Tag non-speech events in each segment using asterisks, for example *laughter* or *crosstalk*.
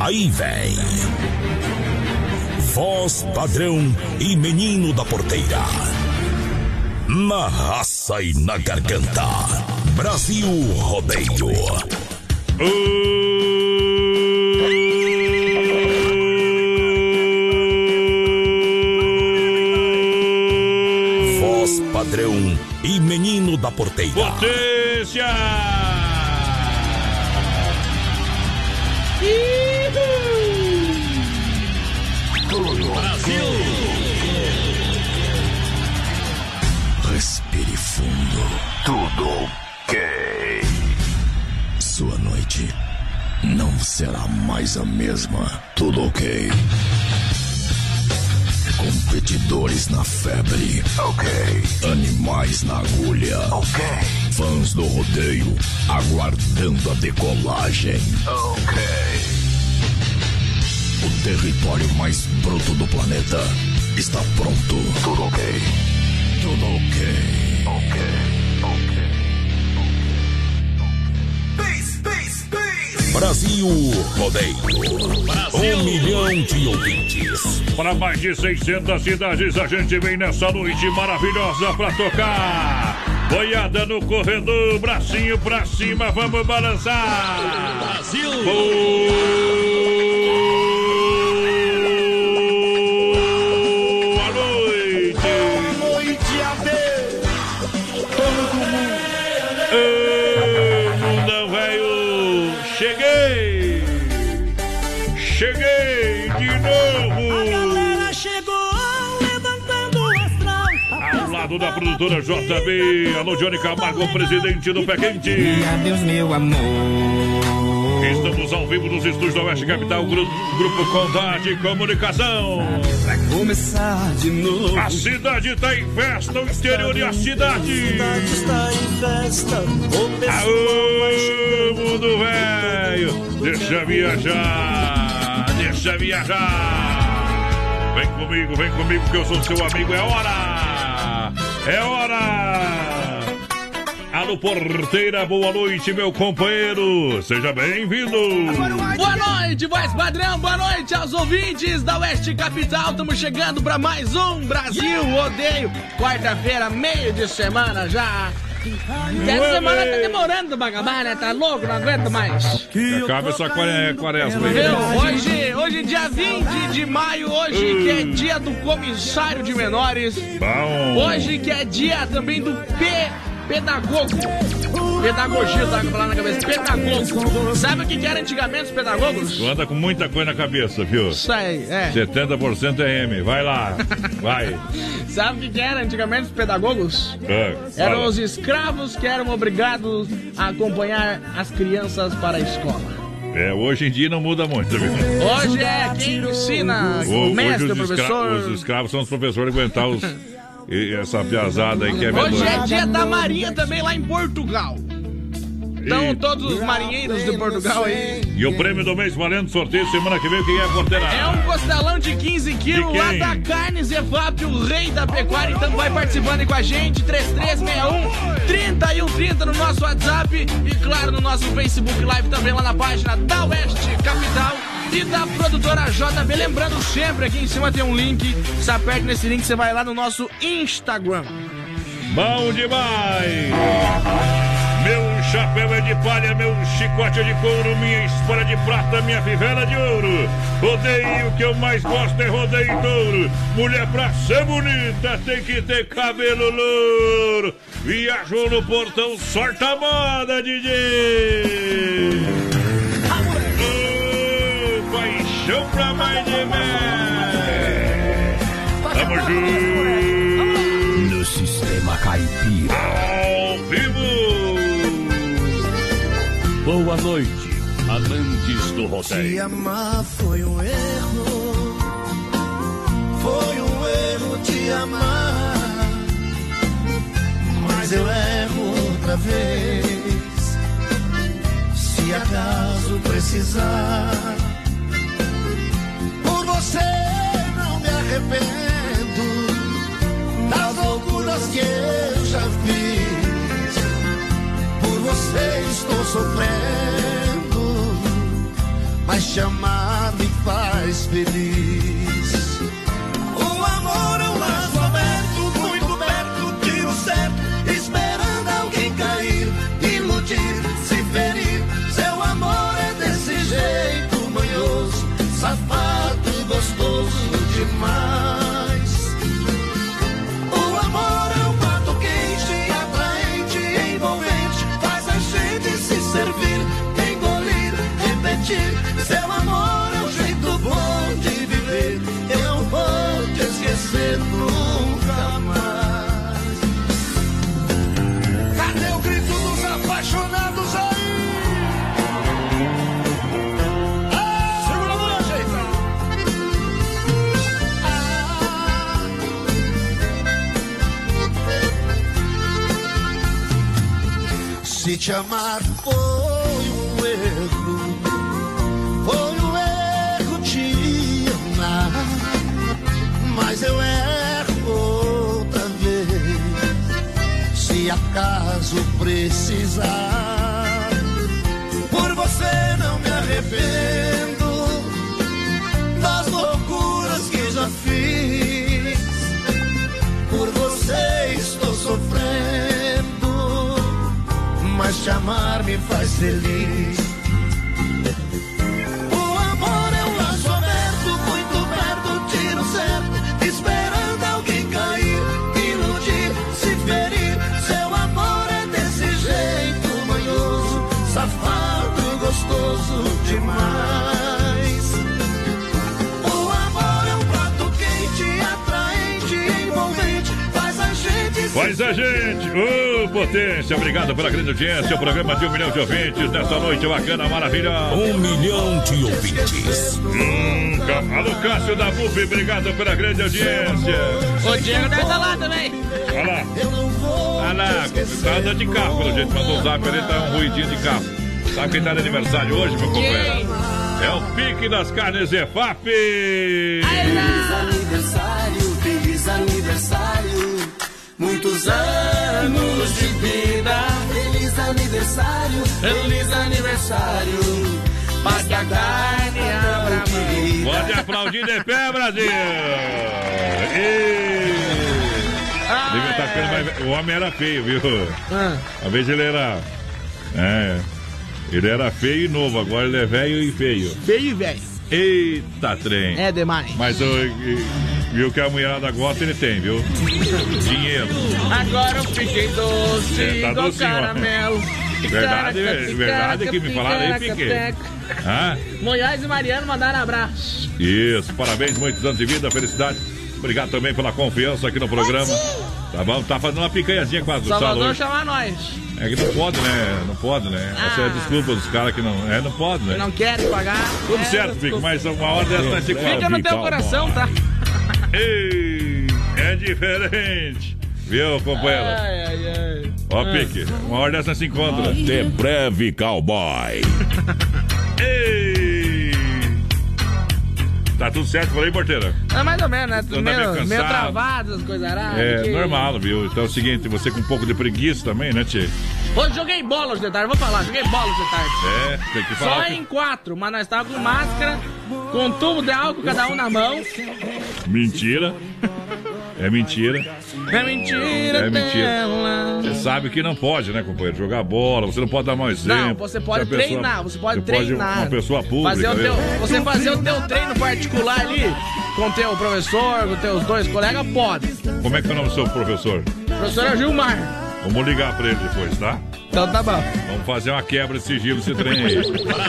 Aí vem. Voz padrão e menino da porteira. Na raça e na garganta. Brasil Rodeio. Voz padrão e menino da porteira. Potência! Será mais a mesma. Tudo ok. Competidores na febre. Ok. Animais na agulha. Ok. Fãs do rodeio aguardando a decolagem. Ok. O território mais bruto do planeta está pronto. Tudo ok. Tudo ok. Ok. Brasil Rodeio. Um milhão de ouvintes. Para mais de 600 cidades, a gente vem nessa noite maravilhosa pra tocar. Boiada no corredor, bracinho pra cima, vamos balançar. Brasil! Boa lado da produtora JB, alô Johnny Camargo, presidente do Pé Quente. Adeus, meu amor. Estamos ao vivo nos estúdios da Oeste Capital, Gru- Grupo Contato e Comunicação. Pra começar de novo. A cidade está em festa, o interior e a cidade. cidade está em festa. Aô, mundo velho, deixa viajar, deixa viajar. Vem comigo, vem comigo que eu sou seu amigo, é hora, é hora. Alô, porteira, boa noite, meu companheiro, seja bem-vindo. Boa noite, voz padrão, boa noite aos ouvintes da Oeste Capital. Estamos chegando para mais um Brasil Odeio. Quarta-feira, meio de semana já. Essa semana tá demorando pra acabar, né? Tá louco, não aguento mais. Acaba essa quare- quaresma aí. Viu? Hoje, hoje, dia 20 de maio, hoje que é dia do comissário de menores. Bom. Hoje que é dia também do P pedagogo. Pedagogia, tá com na cabeça. Pedagogo. Sabe o que que era antigamente os pedagogos? Tu anda com muita coisa na cabeça, viu? Isso aí, é. 70% é M, vai lá, vai. Sabe o que que era antigamente os pedagogos? É, Eram fala. os escravos que eram obrigados a acompanhar as crianças para a escola. É, hoje em dia não muda muito, viu? Hoje é quem ensina, O- o mestre, hoje os, escra- professor. os escravos são os professores aguentar os, essa piazada aí que é Hoje é dia da Marinha também lá em Portugal. Então, todos os marinheiros de Portugal aí. E o prêmio do mês valendo sorteio semana que vem, quem é a porteira? É um costelão de 15 quilos lá da Carne Zefap, o rei da pecuária. Então vai participando aí com a gente. 3361 3130 no nosso WhatsApp. E claro, no nosso Facebook Live também lá na página da Oeste Capital. E da produtora JB. Lembrando sempre, aqui em cima tem um link. Você aperta nesse link, você vai lá no nosso Instagram. Bom demais! Meu chapéu é de palha, meu chicote é de couro, minha espada de prata, minha fivela de ouro. Rodeio, que eu mais gosto é rodeio touro. Mulher pra ser bonita tem que ter cabelo louro. Viajou no portão, sorta a moda, DJ. Ô, paixão pra mais de mel. Tamo junto. Boa noite, amantes do Te rodeio. amar foi um erro. Foi um erro te amar. Mas eu erro outra vez. Se acaso precisar. Por você não me arrependo. Das loucuras que eu já fiz. Estou sofrendo. Mas te amar me faz feliz. Te amar foi um erro, foi um erro te amar, mas eu erro outra vez. Se acaso precisar, por você não me arrependo das mas te amar me faz feliz. Faz a gente, ô potência, obrigado pela grande audiência. O programa de um milhão de ouvintes nesta noite bacana, maravilhosa. Um milhão de ouvintes. Hum, Alô, Cássio da BUP, obrigado pela grande audiência. O Diego deve estar lá também. Olha lá, Eu não vou olha lá, tá andando de carro, pelo jeito, mandou um zap ali, tá um ruidinho de carro. Sabe quem tá de aniversário hoje, meu companheiro? É o pique das carnes EFAP. aniversário, Muitos anos de vida. Feliz aniversário, feliz aniversário. Mas que a carne abra querida. Pode aplaudir de pé, Brasil! E... Devia tá ficando mais... O homem era feio, viu? Ah, Uma vez ele era. É. Ele era feio e novo, agora ele é velho e feio. feio e velho. Eita trem! É demais. Mas o, e- viu que a mulherada gosta, ele tem, viu? Dinheiro. Agora eu fiquei doce, É, tá igual docinho, caramelo. Verdade, Ticaraca, verdade que me falaram aí, fiquei. Ah, e Mariano mandaram abraço. isso, parabéns, muitos anos de vida, felicidade. Obrigado também pela confiança aqui no programa. Tá bom? Tá fazendo uma picanhazinha com a do Salvador Salão. chamar nós. É que não pode, né? Não pode, né? Essa é a Ah. desculpa dos caras que não. É, não pode, né? Não querem pagar. Tudo É, certo, desculpa. mas uma hora dessa nós se Fica no teu coração, tá? *laughs* Ei, é diferente. Viu, companheiro? Ai, ai, ai. Ó, Pique, uma hora dessa se encontra. De breve, cowboy. *laughs* Ei! Tá tudo certo por aí, porteira? É mais ou menos, né? Anda meio Meio, meio cansado. travado, as coisas aradas. É, que- normal, viu? Então é o seguinte, você com um pouco de preguiça também, né, Tchê? Hoje joguei bola hoje de tarde, vou falar, joguei bola hoje de tarde. É, tem que Só falar. em quatro, mas nós tava com máscara, com tubo de álcool cada um na mão. que- Mentira. É mentira. É mentira, É mentira. Você sabe que não pode, né, companheiro? Jogar bola, você não pode dar mau exemplo. Não, você pode pessoa- treinar, você pode você treinar. uma pessoa pública. Fazer né? teu, você fazer o teu treino particular ali com o teu professor, com teus dois colegas, pode. Como é que é o nome do seu professor? O professor é Gilmar. Vamos ligar pra ele depois, tá? Então tá bom. Vamos fazer uma quebra de sigilo esse trem aí.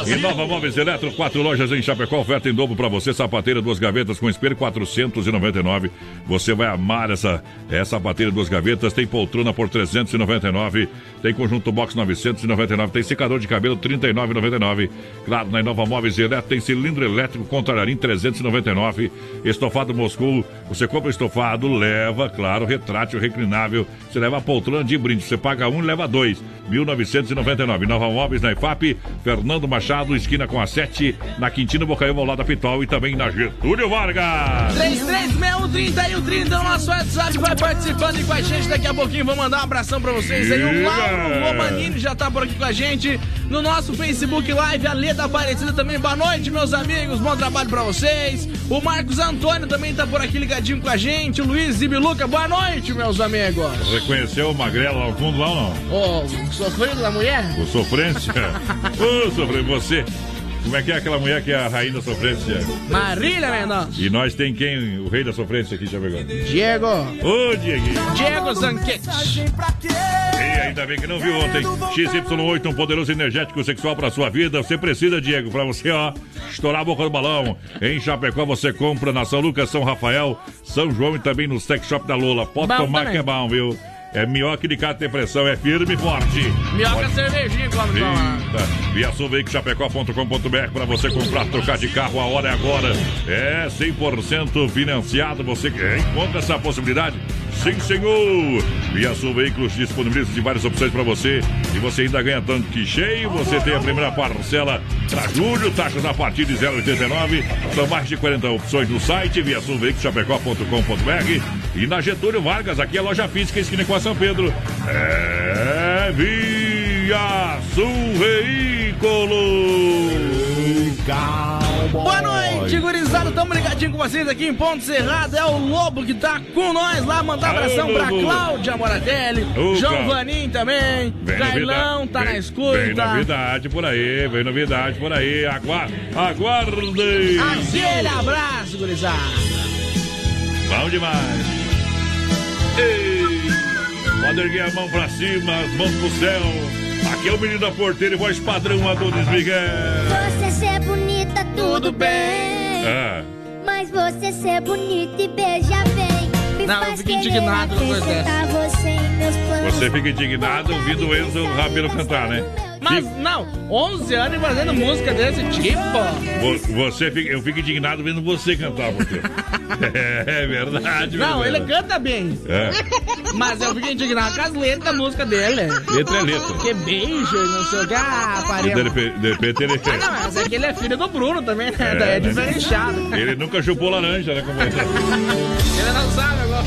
E Nova Móveis Eletro, quatro lojas em Chapecó, oferta em dobro pra você, sapateira, duas gavetas com espelho, 499. Você vai amar essa, essa sapateira, duas gavetas, tem poltrona por 399, tem conjunto box 999, tem secador de cabelo 39,99. Claro, na Nova Móveis Eletro tem cilindro elétrico com talharim 399, estofado Moscou, você compra estofado, leva, claro, retrátil reclinável, você leva a poltrona de brinde, você paga um e leva dois. 1999. Nova Móveis na IFAP, Fernando Machado, esquina com a 7, na Quintino Bocaiúva, ao lado da Pitol e também na Getúlio Vargas. 3361 no nosso WhatsApp, vai participando aí com a gente. Daqui a pouquinho vou mandar um abração pra vocês aí. O. Lauro Romanini já tá por aqui com a gente no nosso Facebook Live. A Leda Aparecida também. Boa noite, meus amigos. Bom trabalho pra vocês. O Marcos Antônio também tá por aqui ligadinho com a gente. O Luiz Zibiluca, boa noite, meus amigos. Reconheceu o Magrelo lá no fundo lá ou não? Ô, sofrido da mulher? O Sofrência? *laughs* Ô, Sofrência, você. Como é que é aquela mulher que é a rainha da sofrência? Marília Mendonça. E nós tem quem? O rei da sofrência aqui, já pegou. Diego. Ô, Dieguinho. Diego Zanquete. E ainda bem que não viu ontem. XY8, um poderoso energético sexual para sua vida. Você precisa, Diego, para você, ó, estourar a boca do balão. Em Chapecó você compra na São Lucas, São Rafael, São João e também no sex shop da Lula. Pode Bom tomar também. que é bom, viu? É minhoca de cata pressão, é firme e forte. Minhoca cervejinha, como falar. Eita. Via Chapecó.com.br para você comprar, trocar de carro, a hora é agora. É 100% financiado. Você encontra essa possibilidade? Sim, senhor! Via Sul Veículos disponibiliza de várias opções para você. E você ainda ganha tanque cheio. Você tem a primeira parcela para julho, taxas a partir de 0,89. São mais de 40 opções no site, via Sul Veículos Chapecó.com.br. E na Getúlio Vargas, aqui é a loja física, esquina com a São Pedro. É Via Boa noite, gurizada. Tamo ligadinho com vocês aqui em Ponto Cerrado. É o Lobo que tá com nós lá. Mandar um abração pra. Cláudia Moratelli. Ô, João. Vanim também. Vem Jailão novidade- tá vem- na escuta. Vem novidade por aí, vem novidade por aí. Agua aguardem. Aquele abraço, gurizada. Bom demais. Ei, pode erguer a mão pra cima, as mãos pro céu. Aqui é o menino da porteira e voz padrão Adonis Miguel. Você ser bonita, tudo bem. Ah, Mas você ser bonita e beijar bem. Me Não, eu fico indignado com você você fica indignado ouvindo o Enzo Rabelo cantar, né? Mas não, 11 anos fazendo música desse tipo. Vo- Você fica, eu fico indignado vendo você cantar, você. *laughs* É verdade, Não, ele verdade. canta bem. É, Mas eu fiquei indignado com as letras da música dele. letra é letra. Que beijo, e não sei o que. Ah, de repente, ele, Ah, não, mas é que ele é filho do Bruno também, né? Daí é né? diferenciado. ele nunca chupou laranja, né? Como é? Ele não sabe agora.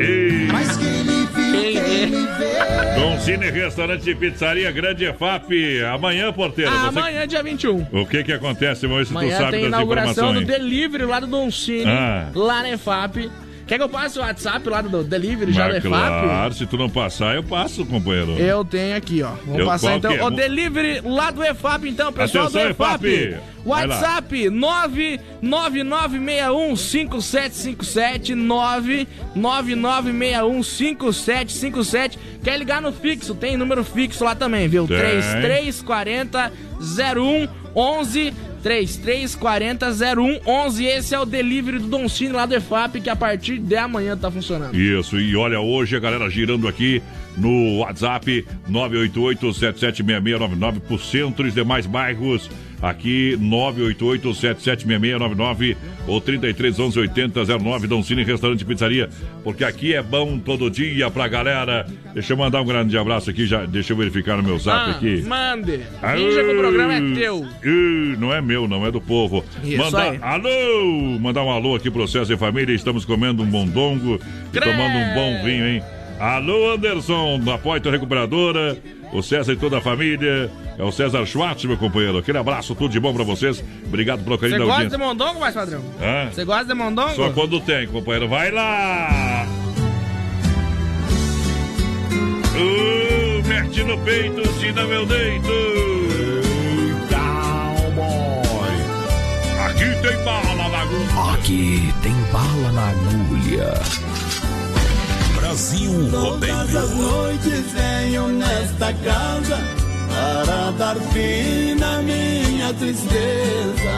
Ei, Quem é? Dom Cine Restaurante e Pizzaria Grande EFAP. Amanhã, porteiro. você- Amanhã, dia 21. O que que acontece, ver se tu sabe tem das inauguração do delivery lá do Don Cine, Ah. lá na EFAP. Quer que eu passe o WhatsApp lá do delivery já EFAP? claro, se tu não passar, eu passo, companheiro. Eu tenho aqui, ó. Vamos Eu- passar então. é? O delivery lá do EFAP, então, pessoal Atenção, do EFAP. EFAP. WhatsApp 999615757 999615757. Quer ligar no fixo? Tem número fixo lá também, viu? Tem. 3340 0111 3340 0111. Esse é o delivery do Don Cine lá do EFAP que a partir de amanhã tá funcionando. Isso, e olha, hoje a galera girando aqui no WhatsApp 988-776699 pro centro e demais bairros. Aqui 988-776699 ou 3311-8009 Dom Cine Restaurante e Pizzaria. Porque aqui é bom todo dia pra galera. Deixa eu mandar um grande abraço aqui, já, deixa eu verificar no meu zap Ah, aqui. mande. Finja que o programa é teu. Ih, não é meu, não é do povo. Isso Mandar, aí. alô! Mandar um alô aqui pro César e família. Estamos comendo um mondongo e tomando um bom vinho, hein? Alô, Anderson, da Poito Recuperadora. O César e toda a família. É o César Schwartz, meu companheiro. Aquele abraço, tudo de bom pra vocês. Obrigado pelo carinho Você da gosta audiência. de mondongo, mais padrão? Hã? Você gosta de mondongo? Só quando tem, companheiro. Vai lá! Uh, mete no peito, ensina meu deito. Cowboy. Aqui tem bala na agulha. Aqui tem bala na agulha. Brasil Todas as Rodeio. noites venho nesta casa para dar fim na minha tristeza.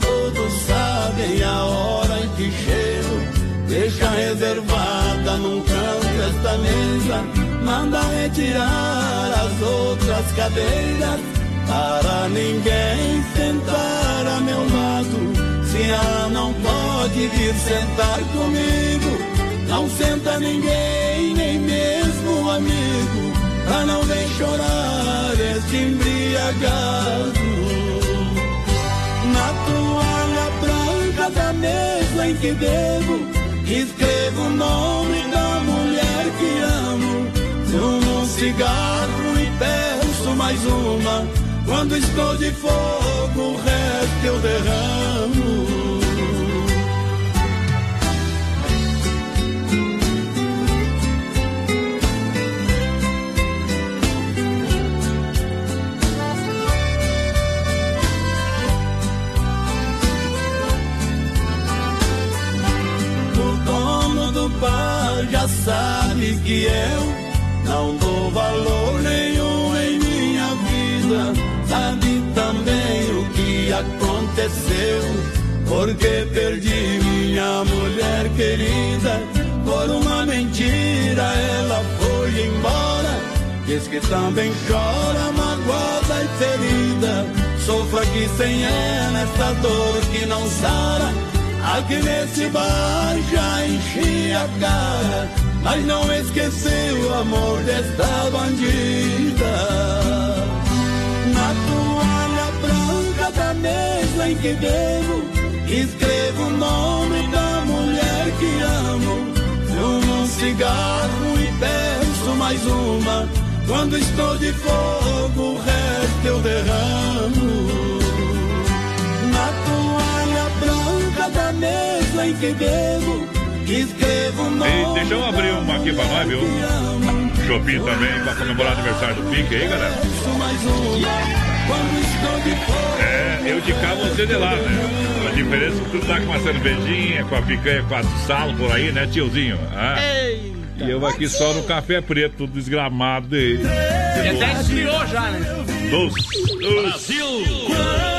Todos sabem a hora em que chego. Deixa reservada num canto esta mesa. Manda retirar as outras cadeiras para ninguém sentar a meu lado. Se ela não pode vir sentar comigo. Não senta ninguém, nem mesmo um amigo, pra não ver chorar este embriagado. Na toalha branca da mesa em que devo, escrevo o nome da mulher que amo. Fumo um cigarro e peço mais uma. Quando estou de fogo, o resto eu derramo. Bar já sabe que eu não dou valor nenhum em minha vida. Sabe também o que aconteceu, porque perdi minha mulher querida. Por uma mentira ela foi embora. Diz que também chora, magoada e ferida. Sofra aqui sem ela essa dor que não sara. Nesse bar já enchi a cara, mas não esqueci o amor desta bandida. Na toalha branca da mesa em que bebo, escrevo o nome da mulher que amo. Fumo um cigarro e peço mais uma. Quando estou de fogo, o resto eu derramo. Branca da mesa em que bebo, escrevo o nome. Ei, deixa eu abrir uma aqui pra nós, viu? Shopping também, pra comemorar o aniversário do Pique aí, galera. É, eu de cá, você de lá, né? A diferença é que tu tá com uma cervejinha, com a picanha, quatro sal por aí, né, tiozinho? Ah, Eita. e eu aqui só no café preto, tudo desgramado dele. E até esfriou já, né? Doce, doce. Quando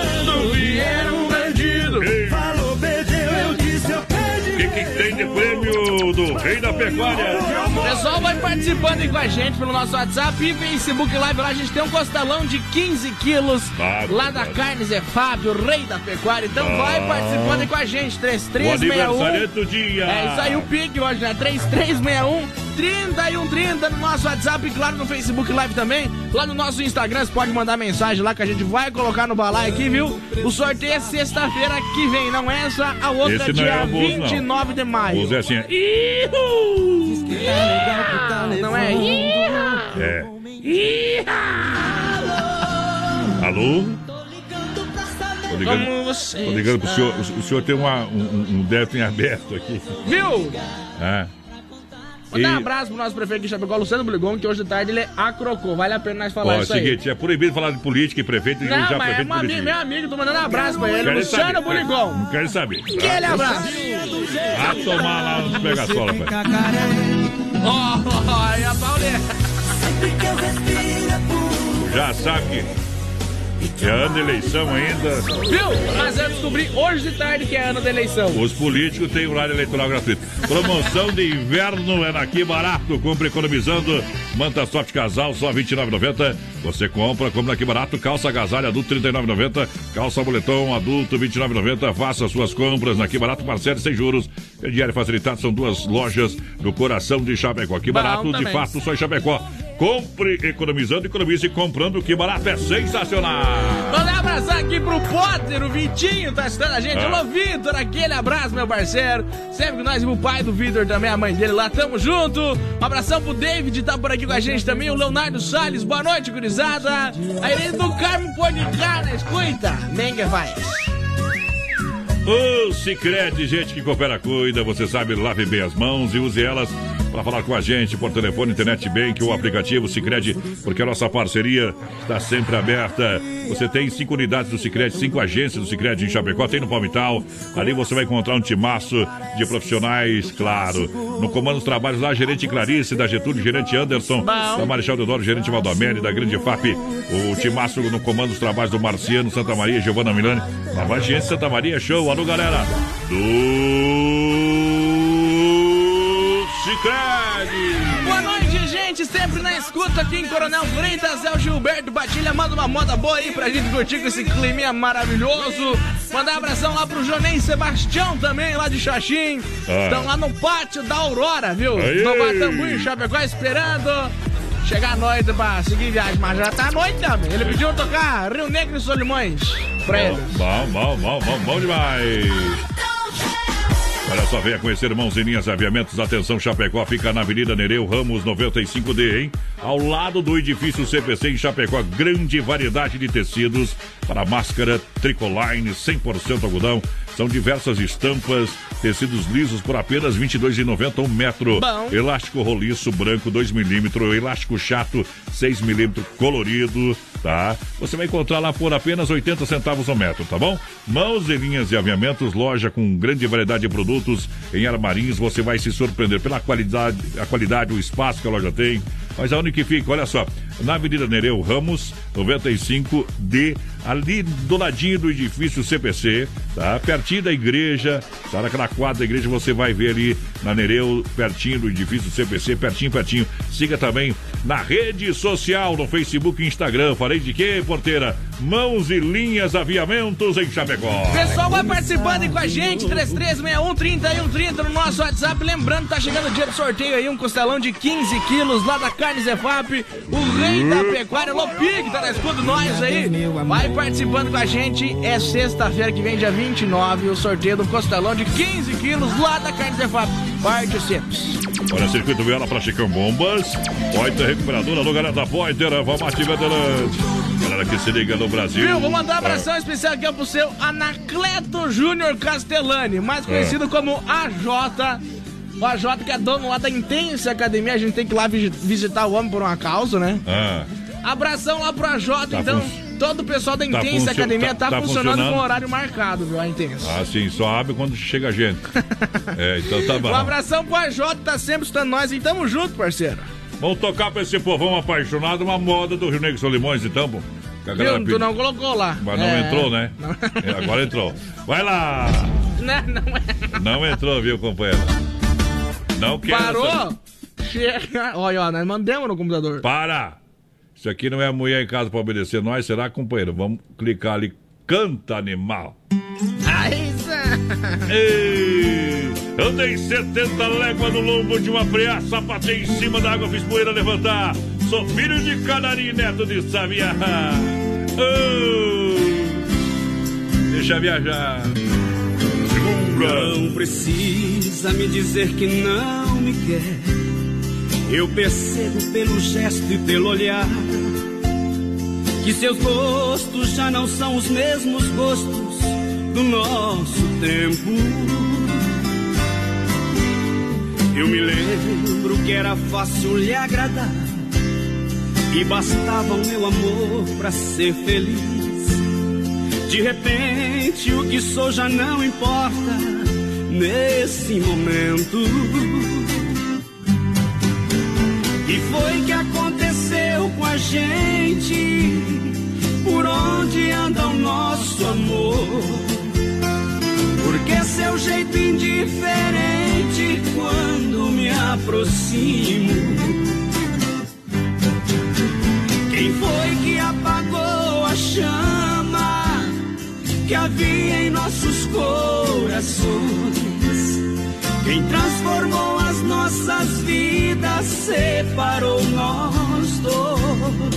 que, tem de prêmio do Rei da Pecuária? O pessoal vai participando aí com a gente pelo nosso WhatsApp e Facebook Live. Lá a gente tem um costelão de 15 quilos. Ah, lá da. Carnes é Fábio, rei da pecuária. Então Ah. vai participando aí com a gente. O 3361. aniversariante do dia. É isso aí, o pique hoje, né? 3361 3130 no nosso WhatsApp e claro no Facebook Live também. Lá no nosso Instagram, você pode mandar mensagem lá que a gente vai colocar no balai aqui, viu? O sorteio é sexta-feira que vem, não é essa, a outra Esse não dia é o Bozo, não. 29 de maio. O Zé assim, Ihu! Não é? É. Alô? Tô ligando, Como você. tô ligando pro senhor. O, o senhor tem uma, um, um- um débito em aberto aqui. Viu? É. Mandar um E- abraço pro nosso prefeito de Chapecó, Luciano Buligon, que hoje de tarde ele é acrocou. Vale a pena nós falar Ó, é o isso aí. seguinte, é proibido falar de política e prefeito e Não, já mas é prefeito um amigo, político. meu amigo, tô mandando um abraço pra ele. Quero Luciano saber. Buligon. Não quero saber. Aquele abraço. Ah, tomar lá nos pega sola, pai. Ó, e a Paulinha. Já sabe que é ano de eleição ainda. Viu? Mas eu descobri hoje de tarde que é ano da eleição. Os políticos têm horário eleitoral gratuito. Promoção de inverno é naqui barato. Compre economizando. Manta Soft Casal, só R$ 29,90. Você compra, compra aqui barato. Calça agasalho adulto, R$ 39,90. Calça boletom adulto, R$ 29,90. Faça suas compras naqui barato. Parcele sem juros. Diário facilitado. São duas lojas no coração de Chapecó. Aqui barato, de fato, só em Chapecó. Compre economizando, economize comprando, que barato é sensacional. Mandar abraço aqui pro Potter, o Vitinho tá assistindo a gente. Ah. Alô, Vitor, aquele abraço, meu parceiro. Sempre que nós e o pai do Vitor também, a mãe dele lá, tamo junto. Um abração pro David, tá por aqui com a gente também. O Leonardo Salles, boa noite, gurizada. A Irene do Carmo Pôr de Carne, escuta. Nem que faz. O Cicred, gente que coopera, cuida, você sabe, lave bem as mãos e use elas para falar com a gente por telefone, internet bank ou aplicativo Cicred, porque a nossa parceria está sempre aberta. Você tem cinco unidades do Cicred, cinco agências do Cicred em Chapecó, tem no Palmital. Ali você vai encontrar um timaço de profissionais, claro. No comando dos trabalhos lá, gerente Clarice, da Getúlio, gerente Anderson, da Marechal Deodoro, gerente Valdomeri, da Grande FAP. O timaço no comando dos trabalhos do Marciano, Santa Maria, Giovana Milani. Nova agência Santa Maria, show. Alô, galera. Do Cicred. Boa noite, gente. Sempre na escuta aqui em Coronel Freitas. É o Gilberto Batilha. Manda uma moda boa aí pra gente curtir com esse climinha maravilhoso. Mandar um abração lá pro Jonei Sebastião também, lá de Xaxim. Ah. Estão lá no pátio da Aurora, viu? Aê. No Batambu em Chapecó esperando. Chegar à noite pra seguir viagem, mas já tá à noite também. Ele pediu tocar Rio Negro e Solimões pra ele. Bom, bom, bom, bom, bom demais. Olha só, venha conhecer Mãos em Linhas Aviamentos. Atenção, Chapecó fica na Avenida Nereu Ramos 95D, hein? Ao lado do edifício CPC em Chapecó. Grande variedade de tecidos para máscara, tricoline, 100% algodão. São diversas estampas, tecidos lisos por apenas R$ 22,90 um metro. Bom. Elástico roliço branco 2 milímetros, elástico chato 6 milímetros colorido, tá? Você vai encontrar lá por apenas 80 centavos o metro, tá bom? Mãos e linhas de aviamentos, loja com grande variedade de produtos em armarinhos, você vai se surpreender pela qualidade, a qualidade, o espaço que a loja tem. Mas aonde que fica? Olha só, na Avenida Nereu Ramos, 95D, ali do ladinho do edifício CPC, tá? Pertinho da igreja, tá naquela quadra da igreja, você vai ver ali na Nereu, pertinho do edifício CPC, pertinho, pertinho. Siga também na rede social, no Facebook e Instagram. Falei de quê, porteira? Mãos e linhas aviamentos em Chapecó. Pessoal, vai participando aí com a gente, 3361-3130 no nosso WhatsApp. Lembrando, tá chegando o dia do sorteio aí, um costelão de 15 quilos lá da Carne Zefap, o rei da pecuária, Lopig, tá na escudo nós aí. Vai participando com a gente, é sexta-feira que vem, dia 29, o sorteio do costelão de 15 quilos lá da Carne Zefap. Participe. Olha, circuito Viola para Chicão Bombas. Pointer Recuperadora, alô galera da Pointer, vamos ativar adelante. Galera que se liga no Brasil. Viu? Vou mandar um abração especial aqui pro seu Anacleto Júnior Castellani, mais conhecido como AJ. O AJ que é dono lá da Intensa Academia, a gente tem que ir lá vi- visitar o homem por uma causa, né? Ah, Abração lá pro AJ, Tá então. fun- Todo o pessoal da Tá Intensa Academia tá- tá, tá funcionando, funcionando. com horário marcado, viu? A Intensa. ah, sim, só abre quando chega gente. *laughs* é, então tá bom. Um abração pro AJ, tá sempre escutando nós e tamo junto, parceiro. Vamos tocar pra esse povão apaixonado uma moda do Rio Negro Solimões, então, pô. Viu? Tu não colocou lá. Mas não É. entrou, né? Não. É, agora entrou. Vai lá! Não, não é. Não entrou, viu, companheiro? Não quero. essa- Parou? Chega. Olha, ó, nós mandamos no computador. Para! Isso aqui não é a mulher em casa pra obedecer nós, será, companheiro? Vamos clicar ali. Canta, animal. Aí. Ei, eu dei 70 léguas no lombo de uma preá, sapatei em cima da água, fiz poeira levantar. Sou filho de Canarim, neto de Sabiá. Oh, deixa viajar. Segura. Não precisa me dizer que não me quer. Eu percebo pelo gesto e pelo olhar que seus gostos já não são os mesmos gostos do nosso tempo. Eu me lembro que era fácil lhe agradar e bastava o meu amor para ser feliz. De repente, o que sou já não importa nesse momento. E foi que aconteceu com a gente? Por onde anda o nosso amor? Porque seu jeito indiferente quando me aproximo. Quem foi que apagou a chama que havia em nossos corações? Quem transformou as nossas vidas, separou nós dois.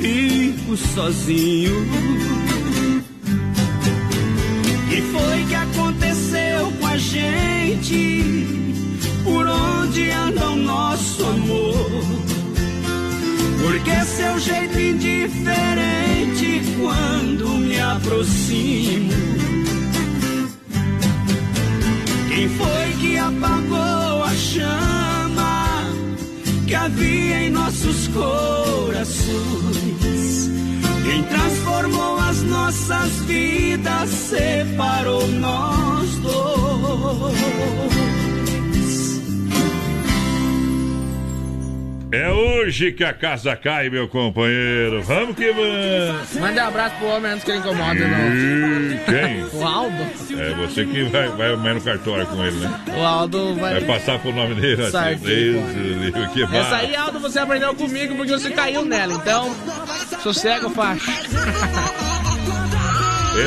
Fico sozinho. E foi que aconteceu com a gente? Por onde anda o nosso amor? Porque seu jeito indiferente quando me aproximo. Quem foi que apagou a chama que havia em nossos corações? Transformou as nossas vidas separou nós dois. É hoje que a casa cai, meu companheiro. Vamos que vamos. Manda um abraço pro homem antes que ele incomoda, não. Quem? O Aldo. É você que vai, vai amanhã no cartório com ele, né? O Aldo vai. Vai passar por nome dele. assim, livre, que Essa aí, Aldo, você aprendeu comigo porque você caiu nela. Então, sossega, faixa.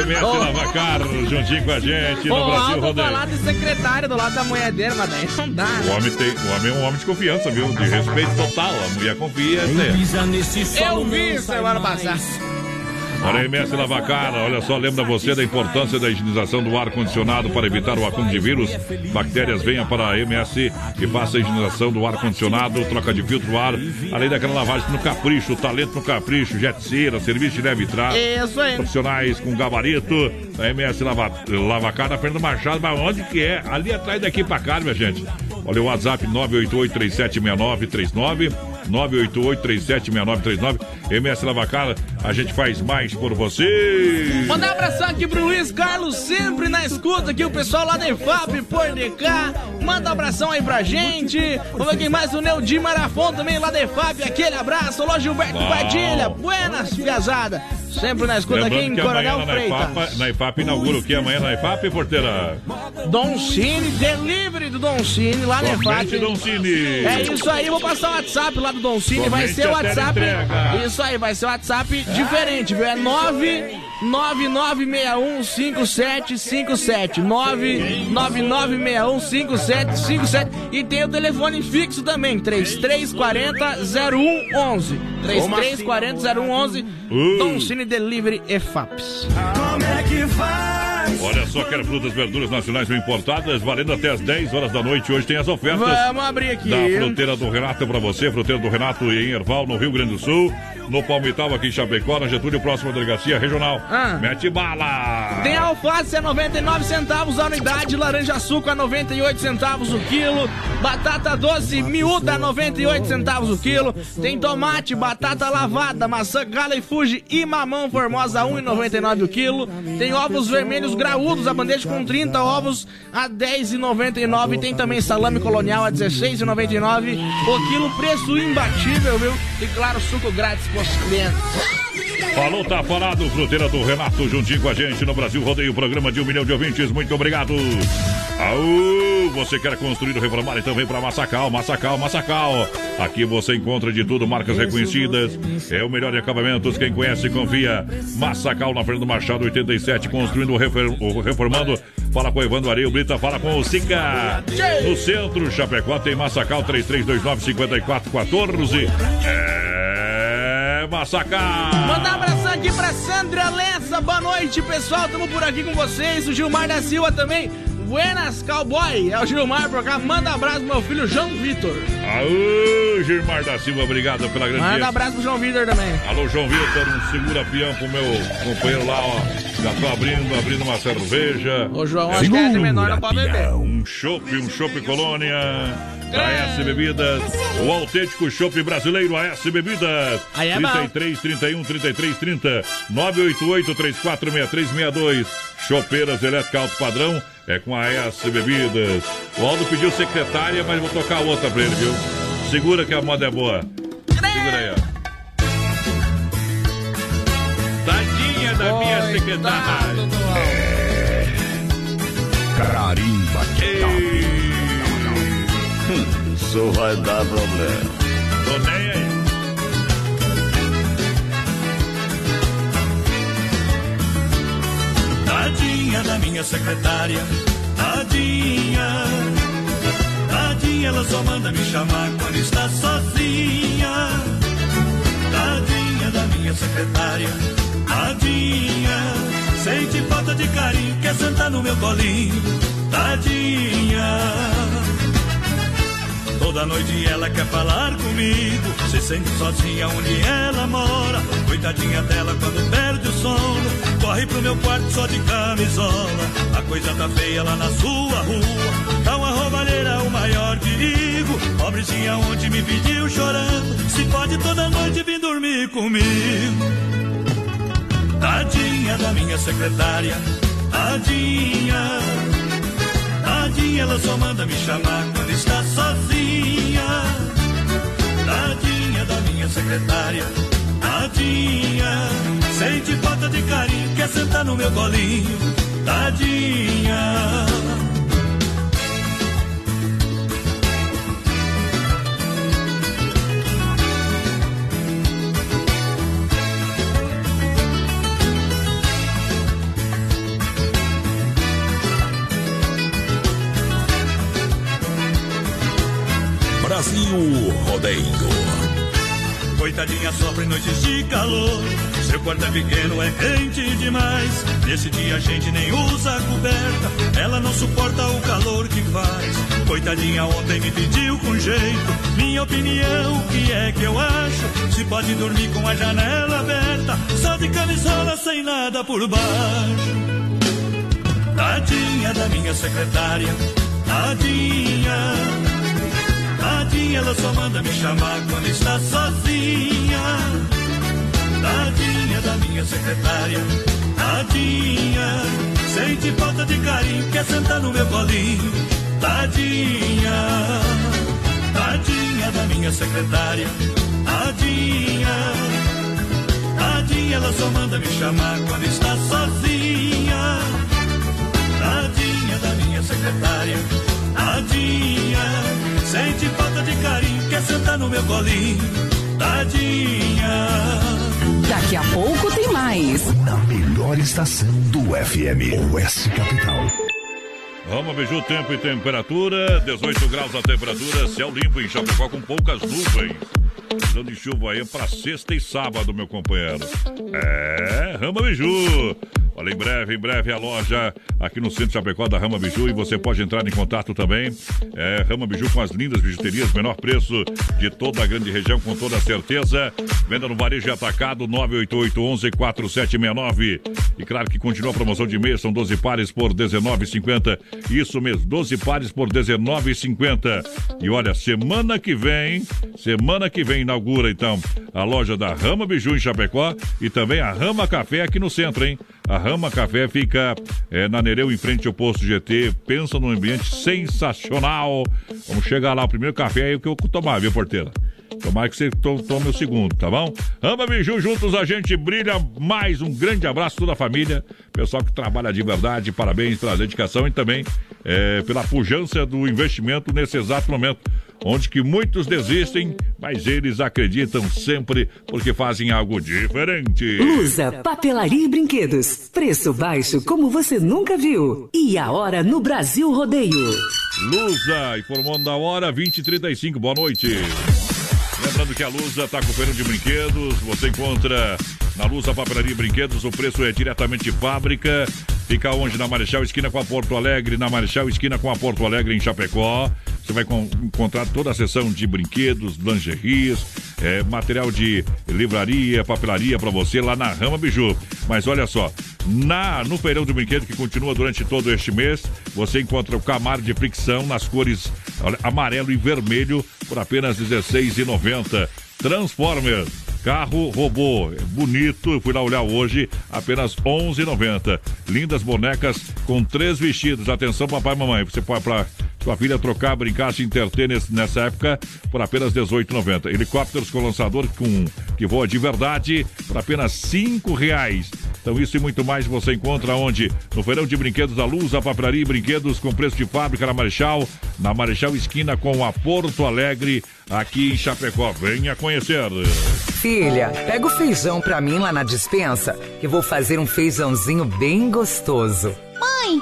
MS Ô. Lavacar, juntinho com a gente no Brasil Aldo Rodeio. falar de secretário do lado da mulher dele, mas daí não dá, O né? homem, tem, o homem é um homem de confiança, viu? De respeito total. A mulher confia. Né? Eu vi semana passada. Olha, MS Lavacar, olha só, lembra você da importância da higienização do ar-condicionado para evitar o acúmulo de vírus? Bactérias, venha para a MS e faça a higienização do ar-condicionado, troca de filtro ar, além daquela lavagem no capricho, talento no capricho, jetceira, serviço de leve trás. Isso aí. Profissionais com gabarito, a MS Lava, Lavacar na Fernando Machado, mas onde que é? Ali atrás daqui pra cá, minha gente. Olha o WhatsApp 988-376939, 988-376939, MS Lavacar, a gente faz mais por você. Mandar um abração aqui pro Luiz Carlos, sempre na escuta aqui, o pessoal lá da EFAP, por DK. Manda um abração aí pra gente. Vamos ver quem mais, o Neudi Marafon também lá da EFAP. Aquele abraço. Alô, Gilberto. Padilha. Buenas, piazada. Sempre na escuta aqui em Lembrando que amanhã Coronel na Freitas. na IFAP inaugura o que amanhã na IFAP, porteira? Don Cine, delivery do Don Cine lá na Somente EFAP. Dom Cine. É isso aí, vou passar o WhatsApp lá do Don Cine. Vai Somente ser o WhatsApp. teleentrega. Isso aí, vai ser o WhatsApp diferente, viu? É 999615757. 999615757. E tem o telefone fixo também, 3340-0111. 3340-0111. Uh. Don Cine Delivery EFAPS. Como é que faz? Olha só, quer frutas, verduras nacionais ou importadas, valendo até as 10 horas da noite. Hoje tem as ofertas. Vamos abrir aqui. Da fruteira do Renato pra você, fruteira do Renato em Erval, no Rio Grande do Sul, no Palmital aqui em Chapecó, na Getúlio, próxima delegacia regional. Ah. Mete bala! Tem alface a 99 centavos a unidade, laranja açúcar a 98 centavos o quilo, batata doce miúda a 98 centavos o quilo, tem tomate, batata lavada, maçã gala e fuji e mamão formosa a 1,99 o quilo, tem ovos vermelhos graúdos, a bandeja com 30 ovos a 10,99 tem também salame colonial a 16,99 o quilo, preço imbatível, viu? E claro, suco grátis para os clientes. Falou, tá falado, fruteira do Renato, juntinho com a gente no Brasil Rodeio, programa de um milhão de ouvintes, muito obrigado. Aú, você quer construir ou reformar, então vem pra Massacal, Massacal, Massacal. Aqui você encontra de tudo, marcas reconhecidas, é o melhor de acabamentos, quem conhece confia. Massacal na Fernando Machado, 87, construindo refer- ou reformando. Fala com o Evandro Areio Brita, fala com o Sica. No centro, Chapecó, tem Massacal, 3329-5414. É Massacal. Mandar um abração aqui pra Sandra Lessa. Boa noite, pessoal. Tamo por aqui com vocês. O Gilmar da Silva também. Buenas Cowboy. É o Gilmar por cá. Manda abraço pro meu filho João Vitor. Aô, Gilmar da Silva, obrigado pela grande Manda abraço pro João Vitor também. Alô, João Vitor, um segura peão pro meu companheiro lá, ó. Já tô abrindo, abrindo uma cerveja. Ô, João, acho que é menor, não pode beber. Um chopp, um chopp colônia. AS Bebidas, o autêntico chopp brasileiro AS Bebidas. Aí é 33 31 33 30 988 346362. Chopeiras elétrica alto padrão é com a AS Bebidas. O Aldo pediu secretária, mas vou tocar outra pra ele, viu? Segura que a moda é boa. Segura aí, ó. Tadinha da minha secretária. Carimba que Ei, Isso vai dar problema. tô nem aí. Tadinha da minha secretária, tadinha. Tadinha, ela só manda me chamar quando está sozinha. Tadinha da minha secretária, tadinha. Sente falta de carinho, quer sentar no meu colinho, tadinha. Toda noite ela quer falar comigo. Se sente sozinha onde ela mora. Coitadinha dela quando o sono. Corre pro meu quarto só de camisola. A coisa tá feia lá na sua rua. Tá uma roubalheira o maior perigo. Pobrezinha ontem me pediu chorando. Se pode toda noite vir dormir comigo. Tadinha da minha secretária. Tadinha. Tadinha, ela só manda me chamar quando está sozinha. Tadinha da minha secretária. Tadinha, sente falta de carinho, quer sentar no meu colinho. Tadinha. Brasil Rodeio. Coitadinha sofre noites de calor. Seu quarto é pequeno, é quente demais. Nesse dia a gente nem usa coberta. Ela não suporta o calor que faz. Coitadinha ontem me pediu com jeito. Minha opinião, o que é que eu acho? Se pode dormir com a janela aberta. Só de camisola sem nada por baixo. Tadinha da minha secretária. Tadinha. Tadinha, ela só manda me chamar quando está sozinha. Tadinha da minha secretária. Tadinha, sente falta de carinho, quer sentar no meu colinho. Tadinha, tadinha da minha secretária. Tadinha, tadinha, ela só manda me chamar quando está sozinha. Tadinha da minha secretária. Tadinha, sente falta de carinho, quer sentar no meu colinho. Tadinha. Daqui a pouco tem mais. Na melhor estação do FM, Oeste Capital. Vamos, Biju, tempo e temperatura. 18 graus a temperatura, céu limpo em Chapecó com poucas nuvens. Precisando de chuva aí para sexta e sábado, meu companheiro. É, Rama Biju. Olha, em breve, em breve a loja aqui no centro de Chapecó da Rama Biju e você pode entrar em contato também. É, Rama Biju com as lindas bijuterias, menor preço de toda a grande região, com toda certeza. Venda no varejo atacado 988 11 4769. E claro que continua a promoção de mês, são 12 pares por R$19,50. Isso mesmo, 12 pares por R$19,50. E olha, semana que vem, semana que vem inaugura então a loja da Rama Biju em Chapecó e também a Rama Café aqui no centro, hein? A Rama Café fica é, na Nereu, em frente ao posto GT. Pensa num ambiente sensacional. Vamos chegar lá, o primeiro café aí que eu vou tomar, viu, porteira? Tomara que você to- tome o segundo, tá bom? Rama Biju, juntos a gente brilha mais. Um grande abraço a toda a família. Pessoal que trabalha de verdade, parabéns pela dedicação e também é, pela pujança do investimento nesse exato momento. Onde que muitos desistem, mas eles acreditam sempre porque fazem algo diferente. Lusa, papelaria e brinquedos. Preço baixo como você nunca viu. E a hora no Brasil Rodeio. Lusa, informando da hora 20 e 35 Boa noite. Lembrando que a Lusa está com feira de brinquedos. Você encontra na Lusa Papelaria e Brinquedos. O preço é diretamente fábrica. Fica onde? Na Marechal Esquina com a Porto Alegre, na Marechal Esquina com a Porto Alegre, em Chapecó. Você vai encontrar toda a seção de brinquedos, lingeries, é, material de livraria, papelaria para você lá na Rama Biju. Mas olha só, na, no feirão de brinquedo que continua durante todo este mês, você encontra o Camaro de fricção nas cores olha, amarelo e vermelho por apenas R$16,90. Transformers Carro robô, bonito, eu fui lá olhar hoje, apenas 11,90. Lindas bonecas com três vestidos. Atenção, papai e mamãe, você pode para sua filha trocar, brincar, se interter nessa época por apenas 18,90. Helicópteros com lançador com, que voa de verdade por apenas cinco reais. Então isso e muito mais você encontra onde? No Feirão de Brinquedos da Luz, a papelaria e brinquedos com preço de fábrica na Marechal, na Marechal Esquina com a Porto Alegre, aqui em Chapecó. Venha conhecer. Filha, pega o feijão pra mim lá na dispensa, que vou fazer um feijãozinho bem gostoso. Mãe,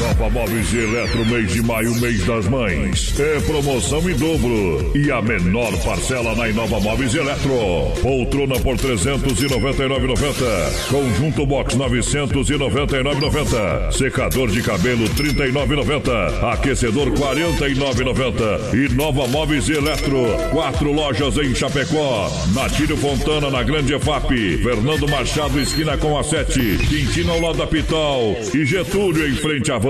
Nova Móveis e Eletro, mês de maio, mês das mães. É promoção em dobro. E a menor parcela na Inova Móveis e Eletro. Poltrona por 399,90. Conjunto Box 999,90. Secador de cabelo 39,90. Aquecedor 49,90. E Nova Móveis e Eletro. Quatro lojas em Chapecó. Natírio Fontana na Grande EFAP. Fernando Machado, esquina com a 7. Quintino ao lado da Pitol. E Getúlio em frente à van.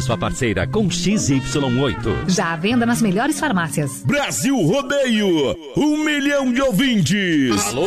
sua parceira com XY8. Já à venda nas melhores farmácias. Brasil Rodeio, um milhão de ouvintes. Alô,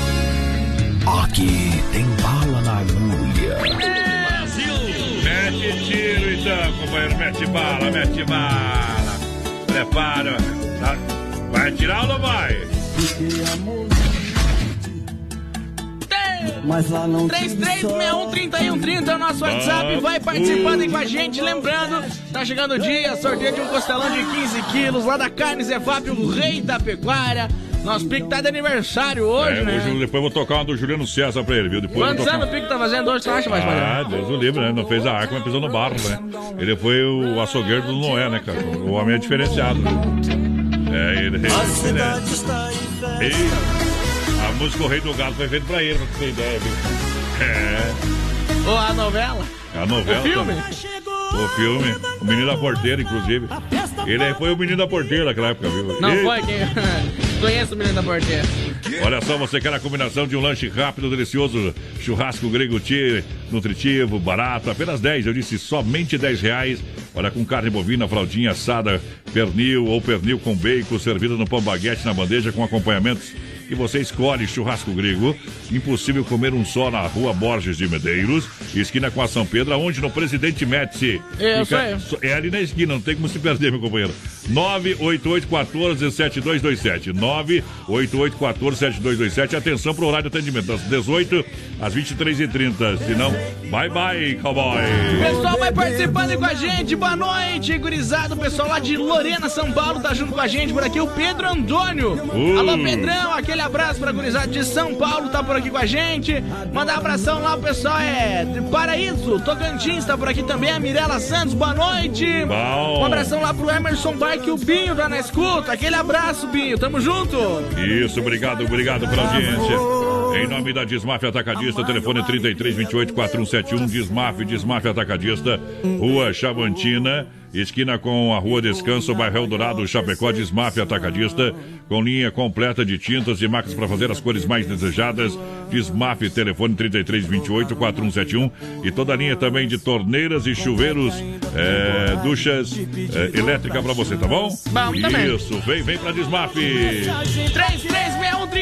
Aqui tem bala na agulha. Mete tiro então, companheiro. Mete bala, mete bala. Prepara. Tá? Vai atirar ou não vai? Mas lá não 33613130 é o nosso WhatsApp. Vai participando aí com a gente. Lembrando, tá chegando o dia, sorteio de um costelão de 15 quilos lá da Carne Zefap, o rei da pecuária. Nosso Pique tá de aniversário hoje, É, né? hoje, depois eu vou tocar uma do Juliano César pra ele, viu? Depois Quantos tocar... anos o Pique tá fazendo hoje, tu acha, mais Ah, Deus o livre, né? Não fez a arca, mas pisou no barro, né? Ele foi o açougueiro do Noé, né, cara? O homem é diferenciado. né? É, ele, ele é. E a música O Rei do Galo foi feita pra ele, pra você ter ideia, viu? É. Ou a novela? A novela. O filme? também. O filme. O Menino da Porteira, inclusive. Ele foi o Menino da Porteira naquela época, viu? Não E- foi quem. *laughs* Conheço o menino da porteira. Olha só, você quer a combinação de um lanche rápido, delicioso, churrasco grego tia, nutritivo, barato, apenas 10, eu disse somente 10 reais. Olha, com carne bovina, fraldinha assada, pernil ou pernil com bacon, servido no pão baguete na bandeja com acompanhamentos. E você escolhe churrasco grego. Impossível comer um só na rua Borges de Medeiros, esquina com a São Pedro, onde no Presidente Médici. É, Fica- é ali na esquina, não tem como se perder, meu companheiro. 988147227. 988147227. Atenção pro horário de atendimento das 18 às 23h30. Senão, bye bye, cowboy. Pessoal vai participando com a gente. Boa noite, gurizado. O pessoal lá de Lorena, São Paulo, tá junto com a gente por aqui. O Pedro Antônio. Uh. Alô, Pedrão. Aquele abraço pra gurizada de São Paulo, tá por aqui com a gente. Mandar um abração lá, o pessoal é de Paraíso, Tocantins, tá por aqui também. A Mirela Santos, boa noite. Bom. Um abração lá pro Emerson Barque, o Binho tá na escuta. Aquele abraço, Binho. Tamo junto. Isso, obrigado, obrigado pela audiência. Em nome da Desmaf Atacadista, telefone 33 28 4171, Desmaf, Desmaf Atacadista, Rua Chavantina, esquina com a Rua Descanso, bairro Eldorado, Chapecó, Desmaf Atacadista, com linha completa de tintas e máquinas para fazer as cores mais desejadas. Desmaf, telefone 33 28 4171 e toda a linha também de torneiras e chuveiros, é, duchas é, elétrica para você, tá bom? Bom, também. Isso, vem, vem pra Desmaf.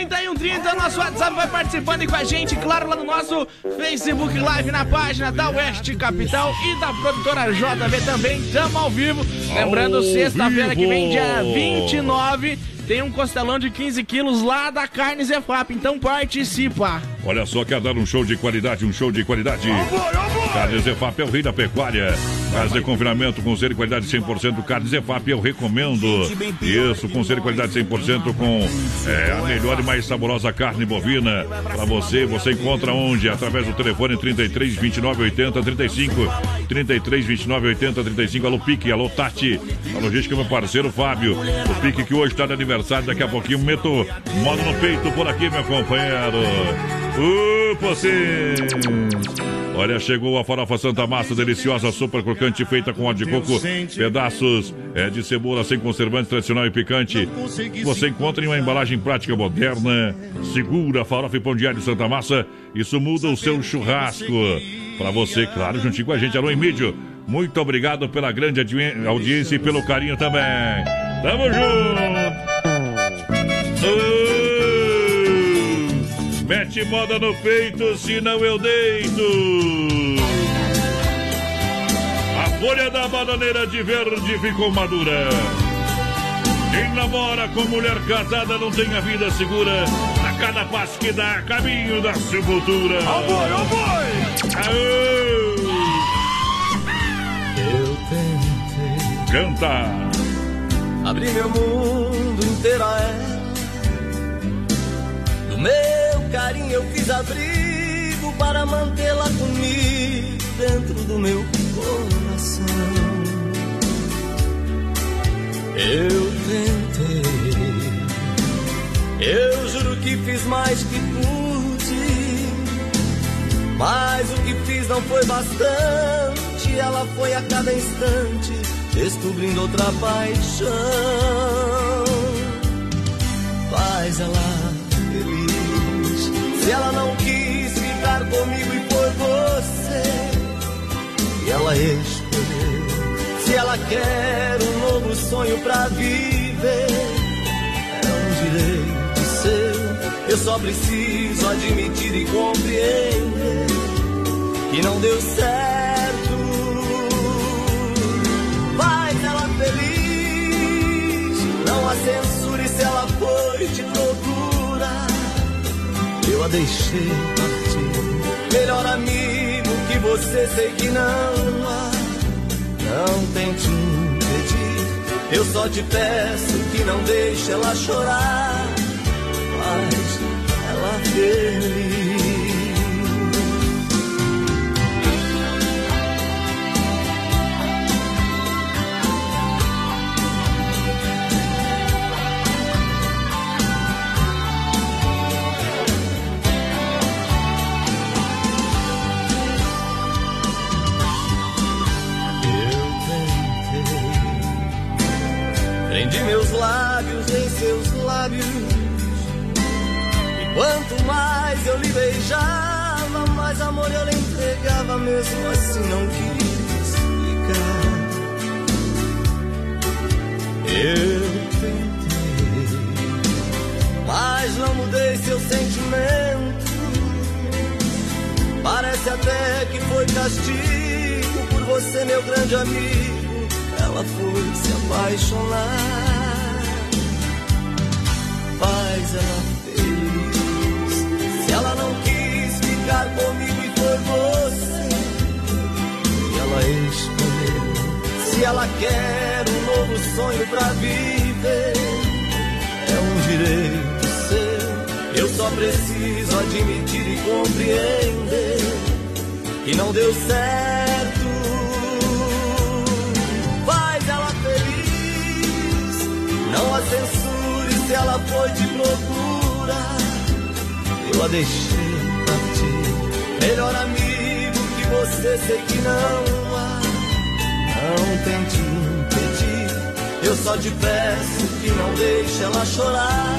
3361-3130, nosso WhatsApp vai participando com a gente, claro, lá no nosso Facebook Live, na página da Oeste Capital e da produtora JB também, tamo ao vivo. Lembrando, sexta-feira que vem, dia 29, tem um costelão de 15 quilos lá da Carne Zefap, então participa. Olha só, quer dar um show de qualidade, um show de qualidade. Carne Zefap é o rei da pecuária. Casa de confinamento com ser de qualidade 100%. Carne Zefap eu recomendo. Isso, com ser de qualidade 100% com é, a melhor e mais saborosa carne bovina. Para você, você encontra onde? Através do telefone 33 29 80 35. 33 29 80 35. Alô Pique, alô Tati. A logística, meu parceiro Fábio. O Pique que hoje está de aniversário. Daqui a pouquinho meto modo no peito por aqui, meu companheiro. Uh, você! Olha, chegou a farofa Santa Massa, deliciosa, super crocante, feita com óleo de coco, pedaços é, de cebola sem conservantes, tradicional e picante. Você encontra em uma embalagem prática moderna, segura, farofa e pão alho Santa Massa. Isso muda o seu churrasco. Para você, claro, juntinho com a gente, alô Emílio. Muito obrigado pela grande audi- audiência e pelo carinho também. Tamo junto! Uh, mete moda no peito, senão eu deito. A folha da bananeira de verde ficou madura. Quem namora com mulher casada não tem a vida segura. A cada passo que dá, caminho da sepultura. Ó boi, ó boi! Aô! Eu tentei Canta! abrir meu mundo inteiro a ela. Meu carinho eu fiz abrigo para mantê-la comigo dentro do meu coração. Eu tentei, eu juro que fiz mais que pude. Mas o que fiz não foi bastante. Ela foi a cada instante descobrindo outra paixão. Faz ela. Se ela não quis ficar comigo e foi você, e ela escolheu. Se ela quer um novo sonho pra viver, é um direito seu. Eu só preciso admitir e compreender que não deu certo. Faz ela feliz, não a censure se ela foi te. Eu a deixei partir, melhor amigo que você sei que não há. Não tente impedir, eu só te peço que não deixe ela chorar. Faz ela feliz. Beijava, mais amor eu lhe entregava. Mesmo assim não quis ficar. Eu tentei, mas não mudei seu sentimento. Parece até que foi castigo por você, meu grande amigo. Ela ela foi se apaixonar. Faz ela ficar comigo e foi você, ela escolheu. Se ela quer um novo sonho pra viver, é um direito seu. Eu só preciso admitir e compreender que não deu certo. Faz ela feliz, não a censure se ela foi te procurar. Eu a deixei melhor amigo que você sei que não há. Não tente impedir, eu só te peço que não deixe ela chorar.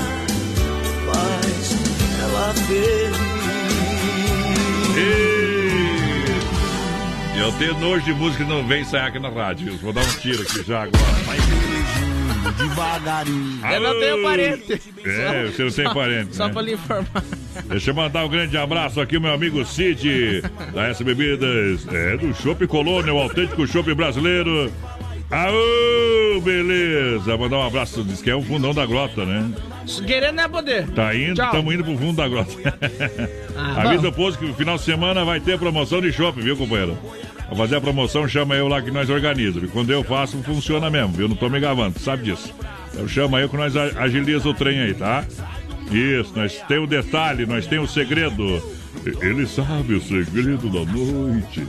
Faz ela feliz. Eu tenho nojo de música que não vem sair aqui na rádio. Vou dar um tiro aqui já agora. Devagarinho. Eu não tenho parente. É, você não tem Só- parente. Só né? pra lhe informar. Deixa eu mandar um grande abraço aqui, meu amigo Cid, da S Bebidas, é, do Chopp Colônia, o autêntico chopp brasileiro. Aô, beleza. Mandar um abraço, diz que é o fundão da grota, né? Querendo é poder. Tá indo, estamos indo pro fundo da grota. Ah, *laughs* Avisa o posto que no final de semana vai ter promoção de shopping, viu, companheiro? Pra fazer a promoção, chama eu lá que nós organizamos. Quando eu faço, funciona mesmo, viu? Não tô me gavando, tu sabe disso. Então chama eu que nós agiliza o trem aí, tá? Isso, nós tem o detalhe, nós tem o segredo. Ele sabe o segredo da noite.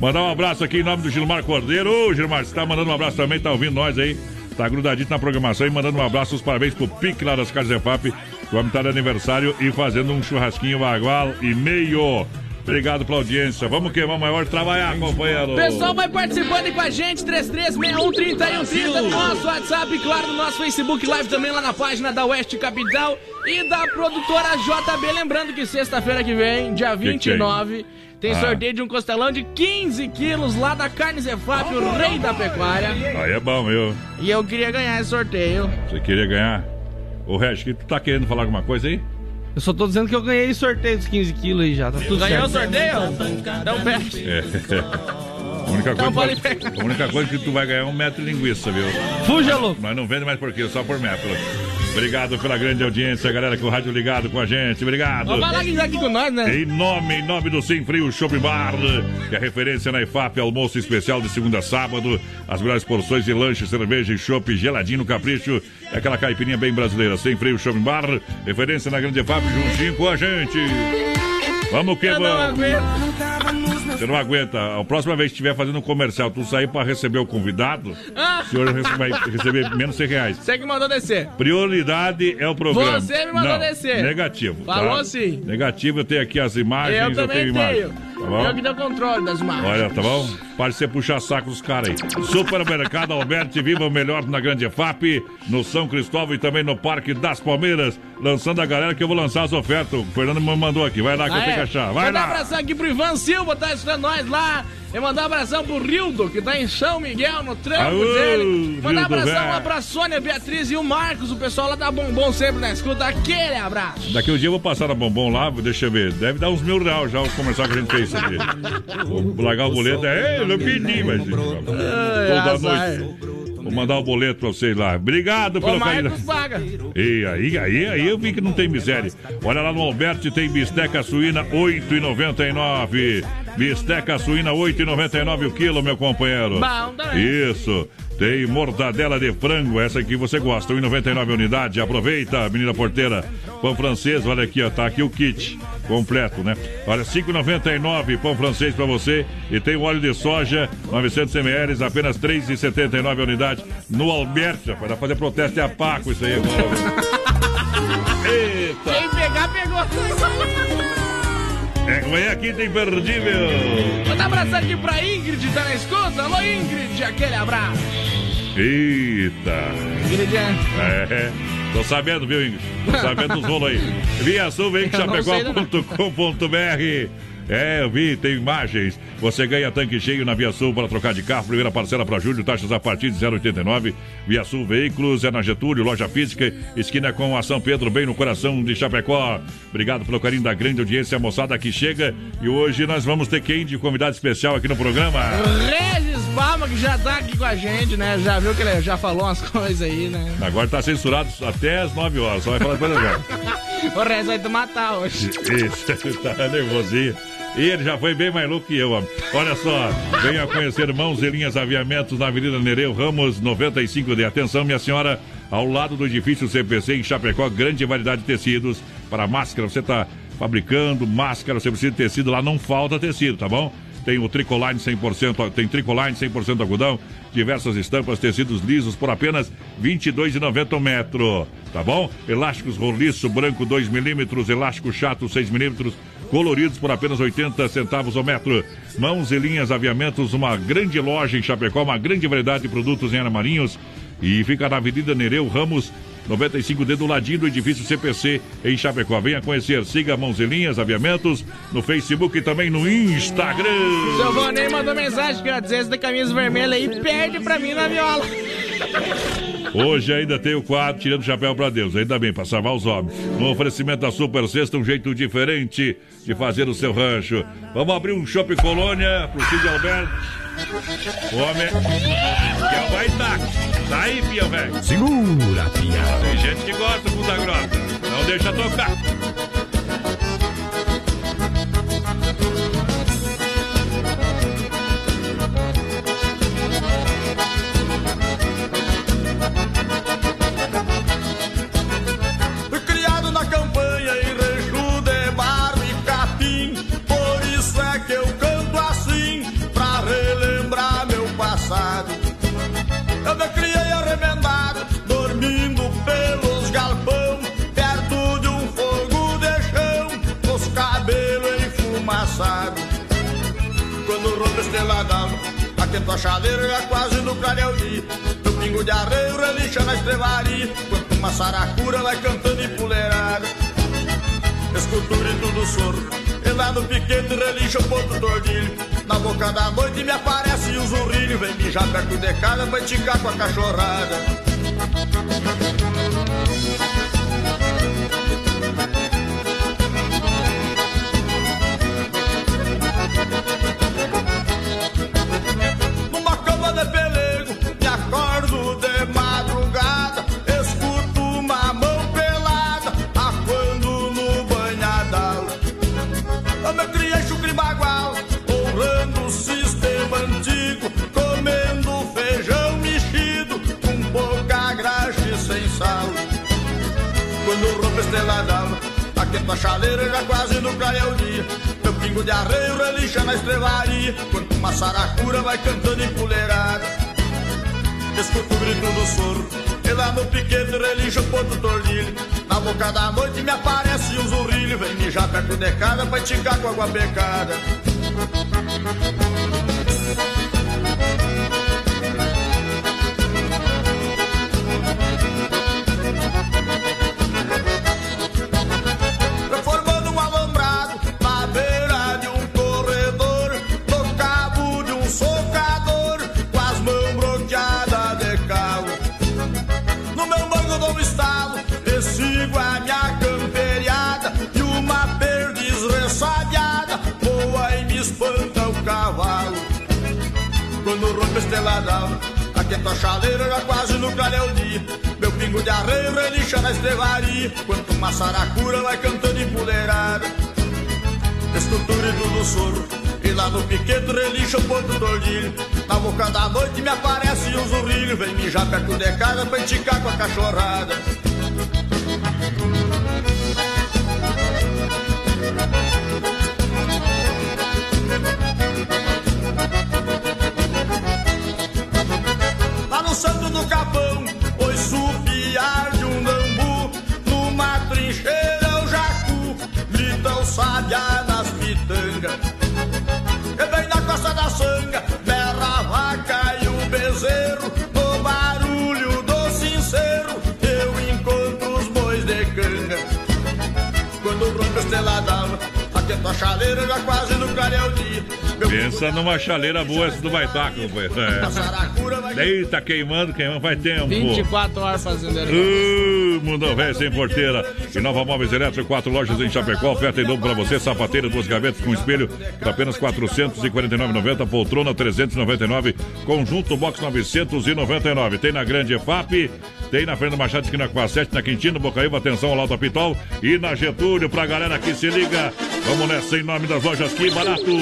Mandar um abraço aqui em nome do Gilmar Cordeiro. Ô, Gilmar, você tá mandando um abraço também, tá ouvindo nós aí? Tá grudadito na programação e mandando um abraço, os parabéns pro Pique lá das Casas EFAP. O homem tá de aniversário e fazendo um churrasquinho bagual e meio. Obrigado pela audiência. Vamos que vamos maior trabalhar, companheiro. Pessoal vai participando aí com a gente, 33613130 no nosso WhatsApp, e claro, no nosso Facebook Live também lá na página da Oeste Capital e da produtora JB. Lembrando que sexta-feira que vem, dia que tem? 29, tem Ah. sorteio de um costelão de 15 quilos lá da Carne Zefap, o rei da pecuária. Aí é bom, viu? E eu queria ganhar esse sorteio. Você queria ganhar? Ô, Regis, que tu tá querendo falar alguma coisa aí? Eu só tô dizendo que eu ganhei sorteio dos 15 quilos aí já, tá tudo Ganhou o sorteio? Então pede. É. *laughs* A única, Então coisa, que- a única coisa que tu vai ganhar é um metro de linguiça, viu? Fuja, louco. Mas não vende mais por quê? Só por metro. Obrigado pela grande audiência, galera, com o rádio ligado com a gente. Obrigado. Vamos falar que tá aqui com nós, né? Em nome, em nome do Sem Frio Shopping Bar, que é referência na IFAP, almoço especial de segunda a sábado, as melhores porções de lanche, cerveja e chopp geladinho no capricho, é aquela caipirinha bem brasileira. Sem Frio Shopping Bar, referência na grande IFAP, juntinho com a gente. Vamos que Eu vamos. Você não aguenta. A próxima vez que estiver fazendo um comercial, tu sair para receber o convidado, Ah, senhor vai receber menos 100 reais. você que mandou descer. Prioridade é o programa. Você me mandou Não, descer. Negativo. Falou tá? sim. Negativo, eu tenho aqui as imagens, Eu eu, tenho tenho. imagens. Tá bom? Eu que dou controle das imagens. Olha, tá bom? Pode ser puxar saco dos caras aí. Supermercado Alberti, viva o melhor na Grande EFAP, no São Cristóvão e também no Parque das Palmeiras. Lançando a galera que eu vou lançar as ofertas. O Fernando me mandou aqui. Vai lá que eu Ah, tenho que é? achar. Vai um lá. abração aqui pro Ivan Silva, tá estudando nós lá. E mandar um abração pro Rildo, que tá em São Miguel, no trampo Aô, dele. Mandar um Rildo, abração lá pra Sônia, Beatriz e o Marcos, o pessoal lá da Bombom sempre na escuta. Aquele abraço. Daqui um dia eu vou passar na Bombom lá, deixa eu ver. Deve dar uns mil reais já o comercial que a gente fez aqui. *laughs* Vou largar o boleto. É, eu não pedi, mas. Toda noite. Vou mandar o boleto pra vocês lá. Obrigado pelo carinho. E aí, aí, aí eu vi que não tem miséria. Olha lá no Alberti tem bisteca suína 8,99. Bisteca suína 8,99 o quilo, meu companheiro. Isso. Tem mortadela de frango, essa aqui você gosta, 1,99 unidade. Aproveita, menina porteira. Pão francês, olha aqui, ó, tá aqui o kit completo, né? Olha, 5,99 pão francês pra você. E tem o óleo de soja, 900 ml, apenas 3,79 a unidade. No dá pra fazer protesto e a pá com isso aí agora. Eita! Quem pegar, pegou. É, amanhã aqui tem perdível. Mandar um abração aqui pra Ingrid, tá na escuta? Alô, Ingrid, aquele abraço. Eita! Ingrid, é. É, tô sabendo, viu, Ingrid? Tô sabendo dos rolos aí. Via É, eu vi, tem imagens. Você ganha tanque cheio na Via Sul para trocar de carro. Primeira parcela para julho, taxas a partir de 0,89. Via Sul Veículos, é na Getúlio, loja física, esquina com a São Pedro, bem no coração de Chapecó. Obrigado pelo carinho da grande audiência, moçada que chega. E hoje nós vamos ter quem de convidado especial aqui no programa? Regis Palma, que já tá aqui com a gente, né? Já viu que ele já falou umas *laughs* coisas aí, né? Agora tá censurado até as 9 horas, só vai falar depois agora. *laughs* o resto vai te matar hoje. Isso, *laughs* tá nervosinho. Ele já foi bem mais louco que eu, ó. Olha só, venha conhecer Mãos e Linhas Aviamentos na Avenida Nereu Ramos 95D. Atenção, minha senhora, ao lado do edifício CPC em Chapecó, grande variedade de tecidos para máscara. Você tá fabricando máscara, você precisa de tecido lá, não falta tecido, tá bom? Tem o Tricoline 100%, tem Tricoline 100% algodão, diversas estampas, tecidos lisos por apenas R$ 22,90 metro, tá bom? Elásticos roliço branco 2 milímetros, elástico chato 6 milímetros, coloridos por apenas 80 centavos ao metro. Mãos e linhas aviamentos, uma grande loja em Chapecó, uma grande variedade de produtos em armarinhos e fica na Avenida Nereu Ramos 95D do ladinho do edifício CPC em Chapecó. Venha conhecer, siga Mãos e Linhas Aviamentos no Facebook e também no Instagram. Seu Vonei mandou mensagem que ó, dizer da camisa vermelha aí perde pra mim na viola. Hoje ainda tem o quadro Tirando o Chapéu para Deus, ainda bem, para salvar os homens. No oferecimento da Super Sexta, um jeito diferente de fazer o seu rancho. Vamos abrir um Shopping Colônia pro Cid Alberto. O homem é o baitaco. Tá aí, Pia, velho. Segura, Pia. Tem gente que gosta, puta grossa. Não deixa tocar. Saracura vai cantando empoleirada. Escuto o grito do soro, e lá no piquete relincha o ponto do ordilho. Na boca da noite me aparece o zurrilho, vem mijar perto de casa, vai ticar com a cachorrada. Boca da noite me aparece um zurrilho, vem mijar perto de casa pra esticar com água becada. Aquento a chaleira já quase no clareio dia. Meu pingo de arreio relincha na estrevaria, quanto uma saracura vai cantando o grito do soro, e lá no piquete relincha o ponto do ordilho. Na boca da noite me aparece um zurrilho, vem mijar perto de casa pra enticar com a cachorrada. Pensa numa chaleira boa essa do Baitaca, companheiro. É. Eita, queimando, queimando, faz tempo. 24 horas fazendo Uh, Mundão Velho sem porteira. E Nova Móveis Elétricos, quatro lojas em Chapecó. Oferta em dobro pra você. Sapateira, duas gavetas com espelho por apenas R$ 449,90. Poltrona 399. Conjunto box 999. Tem na Grande EFAP. Tem na Fernanda Machado, esquina com a 7, na Quintino, Bocaíba, atenção ao Alto Pitol. E na Getúlio, pra galera que se liga. Vamos nessa em nome das lojas Que Barato.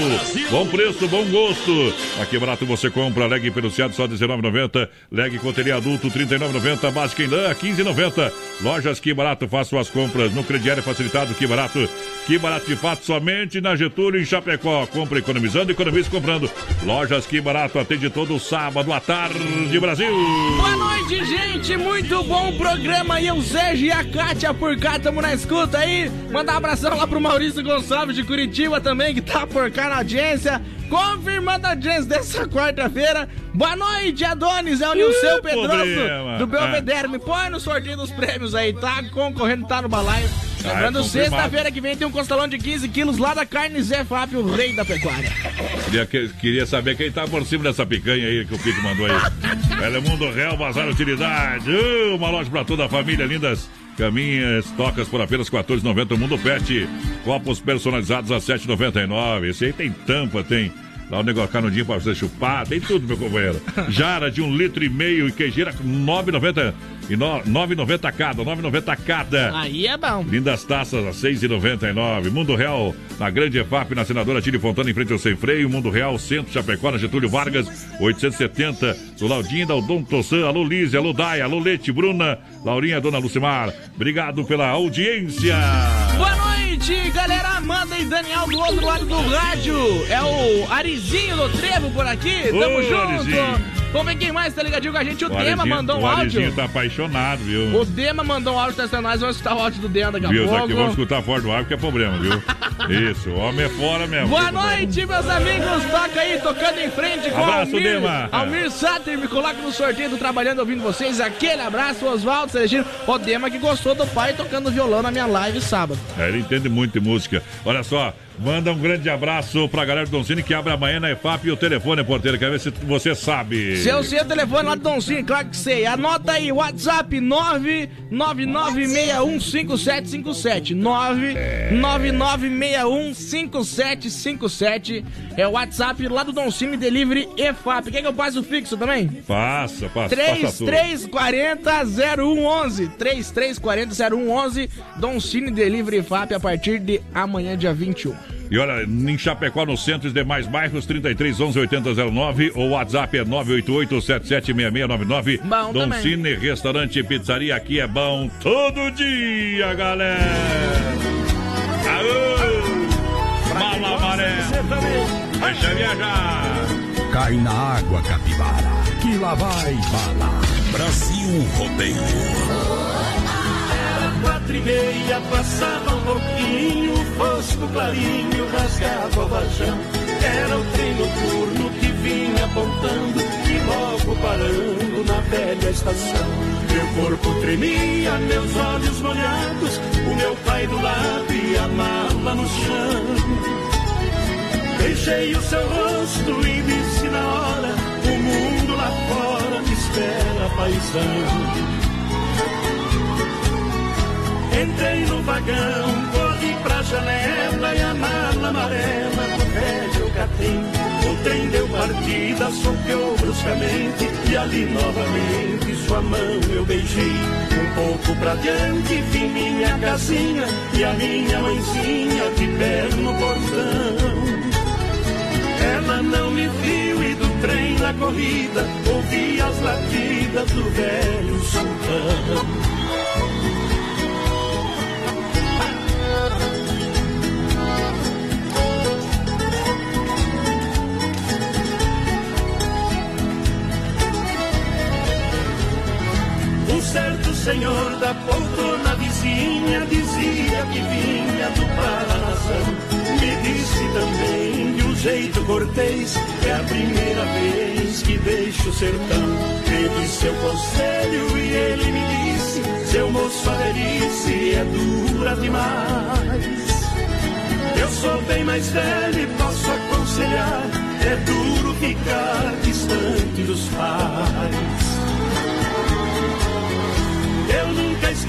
Bom preço, bom gosto. Aqui barato você compra leg peluciado só R$19,90. Leg coteria adulto R$39,90. Básica em lã R$15,90. Lojas Que Barato, faça suas compras no crediário facilitado Que Barato. Que Barato de fato somente na Getúlio em Chapecó. Compra economizando, economiza comprando. Lojas Que Barato atende todo sábado à tarde, Brasil. Boa noite, gente. Muito bom programa. E o Sérgio e a Kátia por cá, tamo na escuta aí. Mandar um abração lá pro Maurício Gonçalves de Curitiba também, que tá por cá na audiência. Confirmando a audiência dessa quarta-feira. Boa noite, Adonis. É o Nilceu Pedroso do Belvedere. Me põe no sorteio dos prêmios aí, tá? Concorrendo, tá no balaio. Ah, Lembrando, é sexta-feira que vem tem um costelão de 15 quilos lá da Carne Zé Fábio, o rei da pecuária. Queria, que- queria saber quem tá por cima dessa picanha aí que o Pico mandou aí. Telemundo Real Bazar Utilidade. Uh, uma loja pra toda a família, lindas. Caminhas, tocas por apenas R$ 14,90. Mundo Pet. Copos personalizados a R$ 7,99. Esse aí tem tampa, tem. Lá o negócio canudinho pra você chupar, tem tudo, meu companheiro. *laughs* Jara de um litro e meio e queijeira com 9,90 e no- 9,90 cada, 9,90 cada. Aí é bom. Lindas taças a 6,99. Mundo Real, na Grande EFAP, na Senadora Tire Fontana, em frente ao Sem Freio. Mundo Real, Centro Chapecó, na Getúlio Vargas, 870. Do Laudinho, da Odon Tossan. Alô, Lise, alô, Dai, alô, Lete, Bruna, Laurinha, Dona Lucimar. Obrigado pela audiência. Boa noite, galera. Amanda e Daniel do outro lado do rádio. É o Arizinho do Trevo por aqui. Tamo Ô, junto. Arizinho. Vamos ver quem mais tá ligadinho com a gente. O, O Dema Arizinho- mandou um o áudio. Arizinho tá apaixonado, viu? O Dema mandou um áudio testando nós. Vamos escutar o áudio do Dema daqui a Viu? pouco. Daqui vamos escutar fora do ar, porque é problema, viu? *laughs* Isso, o homem é fora mesmo. Boa noite, meus amigos. Toca aí, tocando em frente com Abraço, Almir. Dema. Almir Sater, me coloca no sorteio do Trabalhando ouvindo vocês. Aquele abraço, Oswaldo Celestino. O Dema que gostou do pai tocando violão na minha live sábado. É, ele entende muito de música. Olha só, manda um grande abraço pra galera do Doncini que abre amanhã na EFAP e o telefone, porteiro. Quer ver se você sabe. Seu seu telefone lá do Donzinho, claro que sei. Anota aí, WhatsApp 999615757. 999615757. É o WhatsApp lá do Doncini Delivery EFAP. Quer que eu passe o fixo também? Passa, passa, passa tudo. 3340-0111. 3340-0111. Doncini Delivery EFAP a partir de amanhã, dia 21. E olha, em Chapecó, no centro e demais bairros, 33 11 8009. O WhatsApp é 988 776699. Bom Dom também. Cine, restaurante e pizzaria. Aqui é bom todo dia, galera. Aô! Mala amarela. Deixa viajar. Cai na água, capivara, que lá vai bala. Brasil Rodeio. Quatro e meia passava um pouquinho, fosco clarinho rasgava o vajão. Era o trem noturno que vinha apontando e logo parando na velha estação. Meu corpo tremia, meus olhos molhados, o meu pai do lado e a mala no chão. Beijei o seu rosto e disse na hora: O mundo lá fora me espera, paisão. Vagão, corri pra janela e a mala amarela catém. O trem deu partida, sopeou bruscamente e ali novamente sua mão eu beijei. Um pouco pra diante vi minha casinha e a minha mãezinha de pé no portão. Ela não me viu e do trem na corrida ouvi as latidas do velho sultão. Senhor da poltrona vizinha dizia que vinha do Paranação. Me disse também de um jeito cortês é a primeira vez que deixo o sertão. Teve seu conselho e ele me disse: Seu moço, a é dura demais. Eu sou bem mais velho e posso aconselhar. É duro ficar distante dos pais.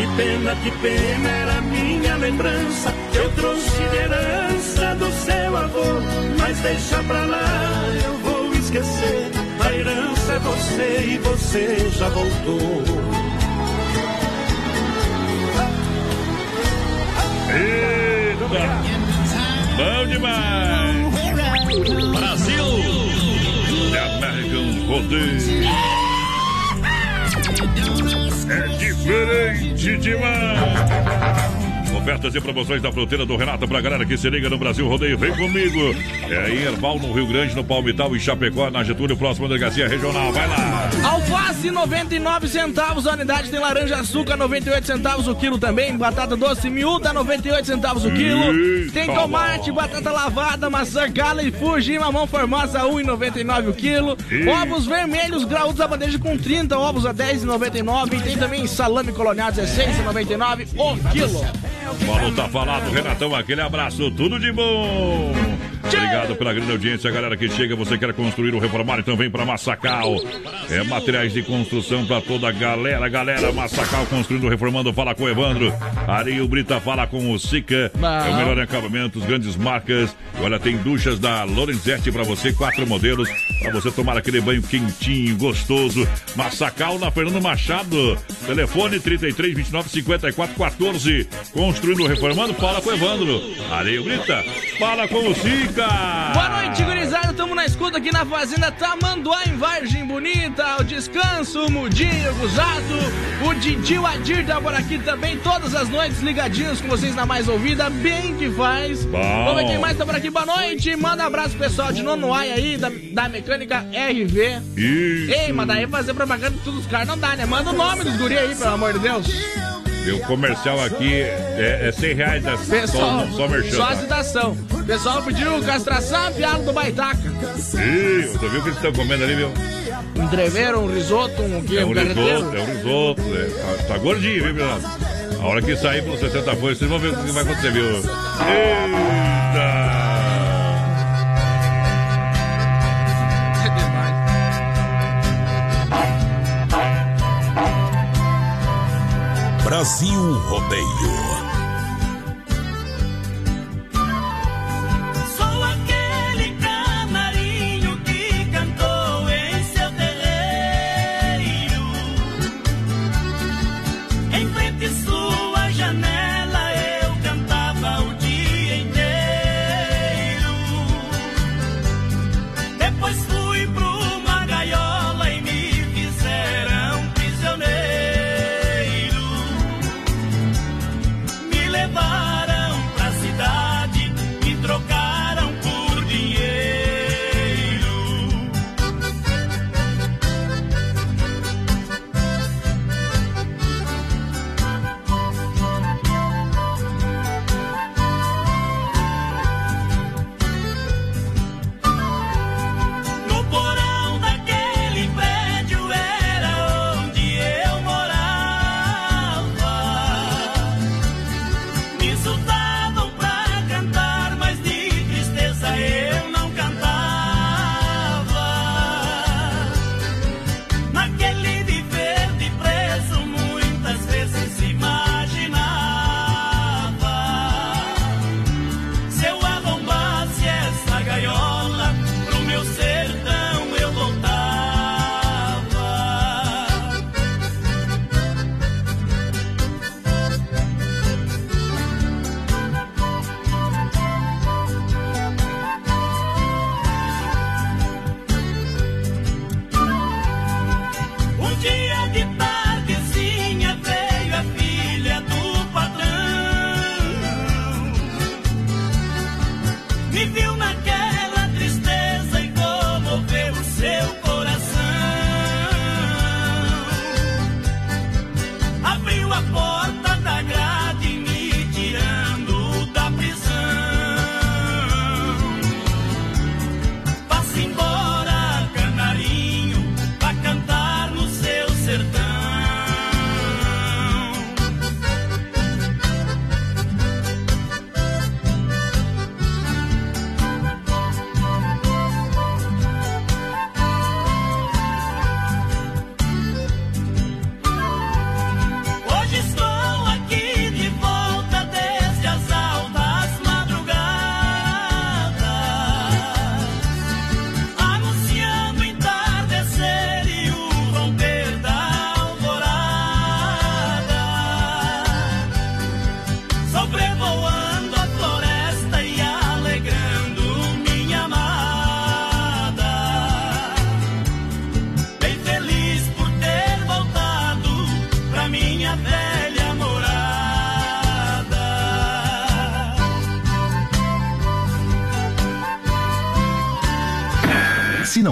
Que pena, que pena era minha lembrança. Eu trouxe herança do seu avô. Mas deixa pra lá, eu vou esquecer. A herança é você e você já voltou. Eita! Bom demais! Brasil! The American Rodeio! É diferente demais! Ofertas e promoções da fronteira do Renato pra galera que se liga no Brasil Rodeio. Vem comigo. É em Herbal, no Rio Grande, no Palmital e Chapecó, na Getúlio, próxima delegacia regional. Vai lá. Alface 99 centavos a unidade, tem laranja açúcar 98 centavos o quilo também, batata doce miúda 98 centavos o quilo, Eita, tem tomate, batata lavada, maçã gala e fuji, mamão formosa 1,99 o quilo, ovos vermelhos graúdos a bandeja com 30 ovos a 10,99 e tem também salame colonial 16,99 o quilo. Falou, tá falado, Renatão, aquele abraço, tudo de bom. Obrigado pela grande audiência, galera que chega. Você quer construir ou reformar, então vem pra Massacal. É materiais de construção pra toda a galera. Galera, Massacal construindo, reformando. Fala com o Evandro. Areio Brita fala com o Sica. É o melhor em acabamentos, grandes marcas. Olha, tem duchas da Lorenzetti pra você, quatro modelos. Pra você tomar aquele banho quentinho, gostoso. Massacal na Fernando Machado. Telefone 33 29 54 14. Construindo, reformando, fala com o Evandro. Areio Brita, fala com o Sica. Boa noite, gurizada. Tamo na escuta aqui na Fazenda Tamanduá, em Vargem Bonita. O Descanso, o Mudinho, o Guzado, o Didi, o Adir tá por aqui também. Todas as noites ligadinhos com vocês na mais ouvida. Bem que faz. Bom. Vamos ver quem mais tá por aqui. Boa noite. Manda um abraço pro pessoal de Nonoai aí, da, da mecânica RV. Isso. Ei, mas daí fazer propaganda de todos os caras não dá, né? Manda o nome dos guri aí, pelo amor de Deus. Meu comercial aqui é, é 100 reais da, Pessoal, só, só merchan. só a tá? citação. O pessoal pediu castração, piada do Baitaca. Ih, você viu o que eles estão comendo ali, meu? Um treveiro, um risoto, um quê? É Um um risoto, é um risoto. é. Tá, tá gordinho, viu, meu? A hora que sair pelos 60 folhas, vocês vão ver o que vai acontecer, viu? Brasil Rodeio.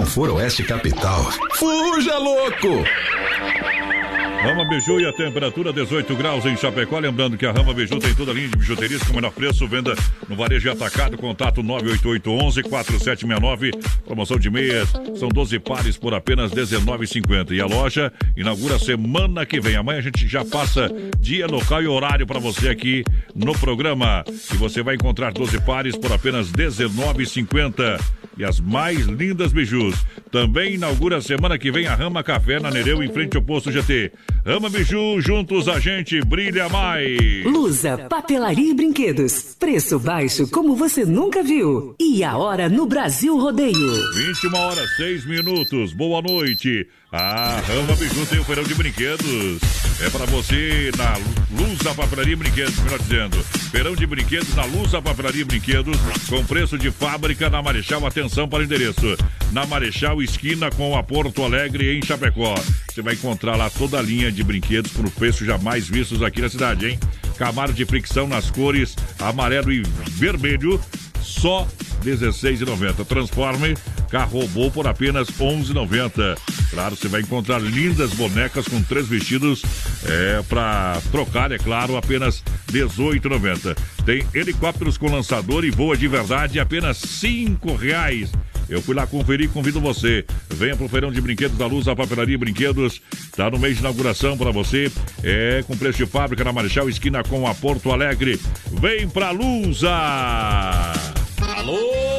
Não for Oeste Capital, fuja louco! Rama Biju e a temperatura 18 graus em Chapecó. Lembrando que a Rama Biju tem toda a linha de bijuterias com o menor preço. Venda no varejo atacado. Contato 98811-4769. Promoção de meias. São 12 pares por apenas R$19,50. E a loja inaugura semana que vem. Amanhã a gente já passa dia, local e horário para você aqui no programa. E você vai encontrar 12 pares por apenas R$19,50 e as mais lindas bijus. Também inaugura semana que vem a Rama Café na Nereu, em frente ao posto GT. Rama Biju, juntos a gente brilha mais. Lusa, papelaria e brinquedos. Preço baixo como você nunca viu. E a hora no Brasil Rodeio. 21 horas 6 minutos. Boa noite. A Rama Biju tem o feirão de brinquedos. É para você na Luz da Papelaria Brinquedos, melhor dizendo. Feirão de brinquedos na Luz da Papelaria Brinquedos, com preço de fábrica na Marechal. Atenção para o endereço. Na Marechal, esquina com a Porto Alegre, em Chapecó. Você vai encontrar lá toda a linha de brinquedos por preço jamais vistos aqui na cidade, hein? Camaro de fricção nas cores amarelo e vermelho, só R$16,90. Transforme carro robô por apenas R$11,90. Claro, você vai encontrar lindas bonecas com três vestidos é, para trocar, é claro, apenas R$18,90. Tem helicópteros com lançador e voa de verdade apenas R$5,00. Eu fui lá conferir e convido você. Venha pro Feirão de Brinquedos da Luz, a Papelaria e Brinquedos. Tá no mês de inauguração para você. É com preço de fábrica na Marechal, esquina com a Porto Alegre. Vem pra Lusa! Alô,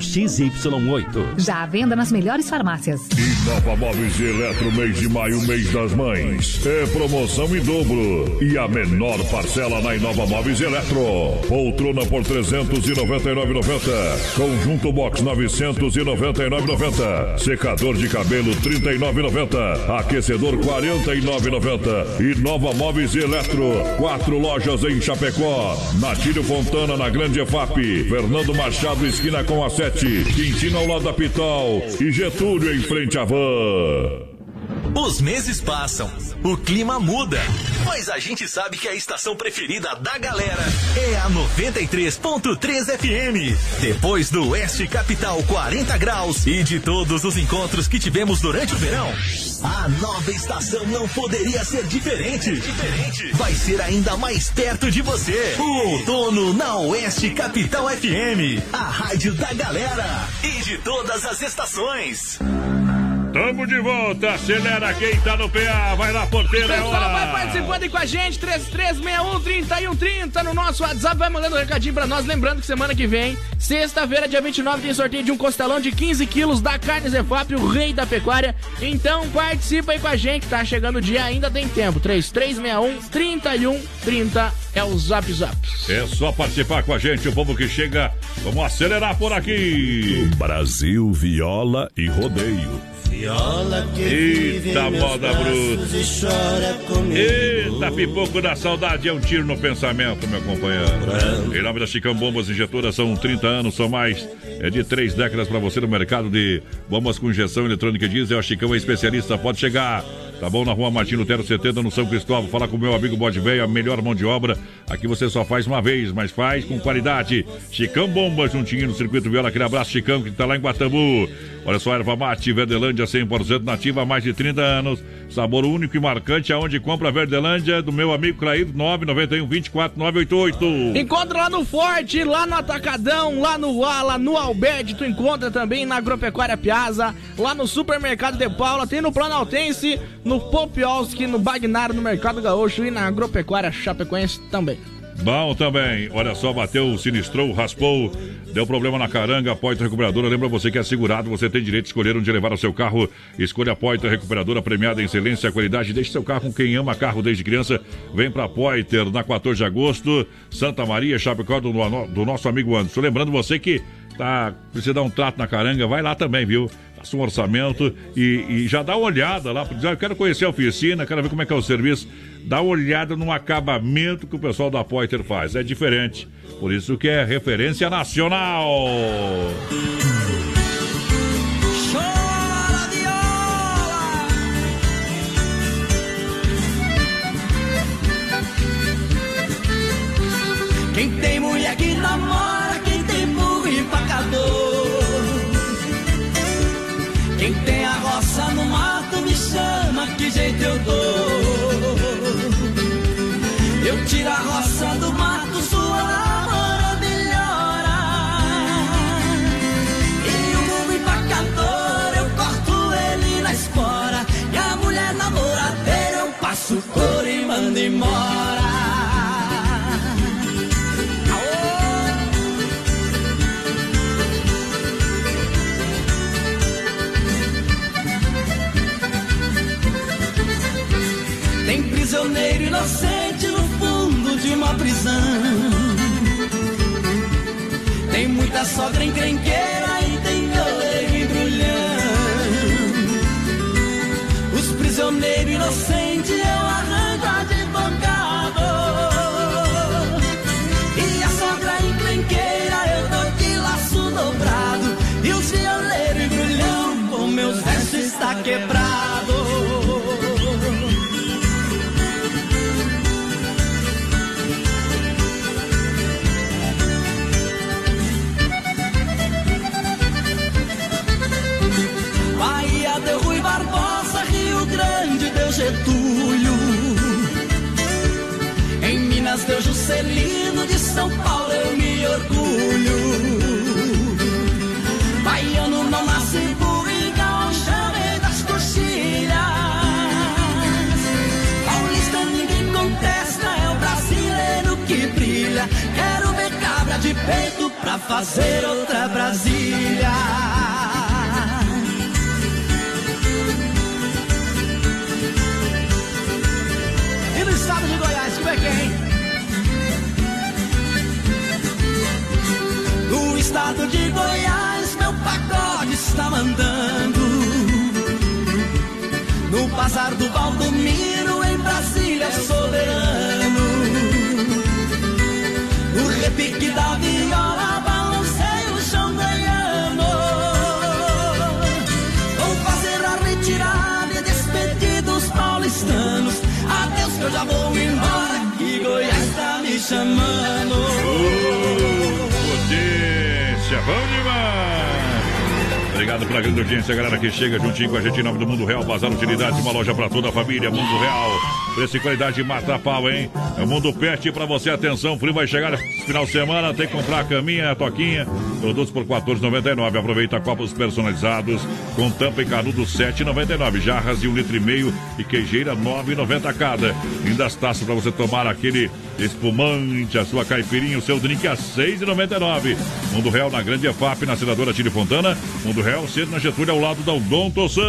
XY8. Já à venda nas melhores farmácias. Nova Móveis e Eletro, mês de maio, mês das mães. É promoção em dobro. E a menor parcela na Inova Móveis e Eletro. Poltrona por 399,90. Conjunto Box 999,90. Secador de cabelo 39,90. Aquecedor 49,90. E Nova Móveis e Eletro. Quatro lojas em Chapecó. Natílio Fontana na Grande EFAP. Fernando Machado, esquina com a 7. Quintino ao lado da Pitol. E Getúlio em frente à van. Os meses passam, o clima muda, mas a gente sabe que a estação preferida da galera é a 93.3 FM. Depois do Oeste Capital 40 graus e de todos os encontros que tivemos durante o verão, a nova estação não poderia ser diferente. Diferente. Vai ser ainda mais perto de você. O outono na Oeste Capital FM, a rádio da galera e de todas as estações. Tamo de volta, acelera quem tá no PA, vai lá, porteira, é hora. vai participando aí com a gente, 3361-3130 no nosso WhatsApp, vai mandando um recadinho pra nós, lembrando que semana que vem, sexta-feira, dia 29, tem sorteio de um costelão de 15 quilos da carne Zefap, o rei da pecuária, então participa aí com a gente, tá chegando o dia, ainda tem tempo, 3361-3130 é o Zap Zap. É só participar com a gente, o povo que chega, vamos acelerar por aqui. Brasil, viola e rodeio. Viola que Eita, moda bruta. Eita, pipoco da saudade é um tiro no pensamento, meu companheiro. Em nome da Chicão Bombas Injetoras, são 30 anos, são mais é de três décadas para você no mercado de bombas com injeção eletrônica diesel. A Chicão é especialista, pode chegar. Tá bom? Na rua Martin Lutero 70, no São Cristóvão. Fala com o meu amigo Bode Velho, a melhor mão de obra. Aqui você só faz uma vez, mas faz com qualidade. Chicão Bomba, juntinho no Circuito Viola. Aquele abraço, Chicão, que tá lá em Guatambu. Olha só, erva mate, Verdelândia 100% nativa há mais de 30 anos. Sabor único e marcante, aonde compra Verdelândia, do meu amigo Craído, 991 24 988. Encontra lá no Forte, lá no Atacadão, lá no Ala, no Albed, tu encontra também na Agropecuária Piazza, lá no Supermercado de Paula, tem no Planaltense, Popiolski, no Bagnar, no Mercado Gaúcho e na Agropecuária Chapecoense também. Bom também, olha só, bateu, sinistrou, raspou, deu problema na caranga, Poitra Recuperadora. Lembra você que é segurado, você tem direito de escolher onde levar o seu carro. Escolha a Poitra Recuperadora, premiada em excelência qualidade. Deixe seu carro com quem ama carro desde criança. Vem pra Poiter na 14 de agosto, Santa Maria, Chapecó, do, do nosso amigo Anderson. Lembrando você que tá, precisa dar um trato na caranga, vai lá também, viu? Faça um orçamento e, e já dá uma olhada lá. Eu quero conhecer a oficina, quero ver como é que é o serviço. Dá uma olhada no acabamento que o pessoal da Poiter faz. É diferente. Por isso que é referência nacional. Quem tem mulher que namora, Quem tem a roça no mato me chama, que jeito eu dou. Eu tiro a roça do mato, sua lavoura melhora. E o burro empacador, eu corto ele na espora. E a mulher namoradeira, eu passo por e mando embora. Prisioneiro inocente no fundo de uma prisão. Tem muita sogra encrenqueira Deu Juscelino, de São Paulo eu me orgulho. Baiano não nasce burro e gaúcha vem das coxilhas. Paulista ninguém contesta, é o brasileiro que brilha. Quero ver cabra de peito pra fazer outra Brasília. Estado de Goiás, meu pacote está mandando. No bazar do Valdomiro, em Brasília, soberano. No repique da viola, balancei o chão ganhando. Vou fazer a retirada e despedir dos paulistanos. Adeus que eu já vou embora, que Goiás tá me chamando. Obrigado pela grande audiência, galera que chega juntinho com a gente em nome do Mundo Real, Bazar Utilidades, uma loja pra toda a família, Mundo Real. Preço e qualidade mata pau, hein? É o Mundo Pet pra você, atenção, frio vai chegar final de semana, tem que comprar a caminha, a toquinha, produtos por R$ 14,99. Aproveita copos personalizados com tampa e canudo R$ 7,99. Jarras de um litro e meio e queijeira R$ 9,90 cada. Lindas taças pra você tomar aquele espumante, a sua caipirinha, o seu drink a R$ 6,99. Mundo Real na Grande EFAP, na senadora Tire Fontana. Mundo Real, cedo na Getúlio, ao lado da Odonto San.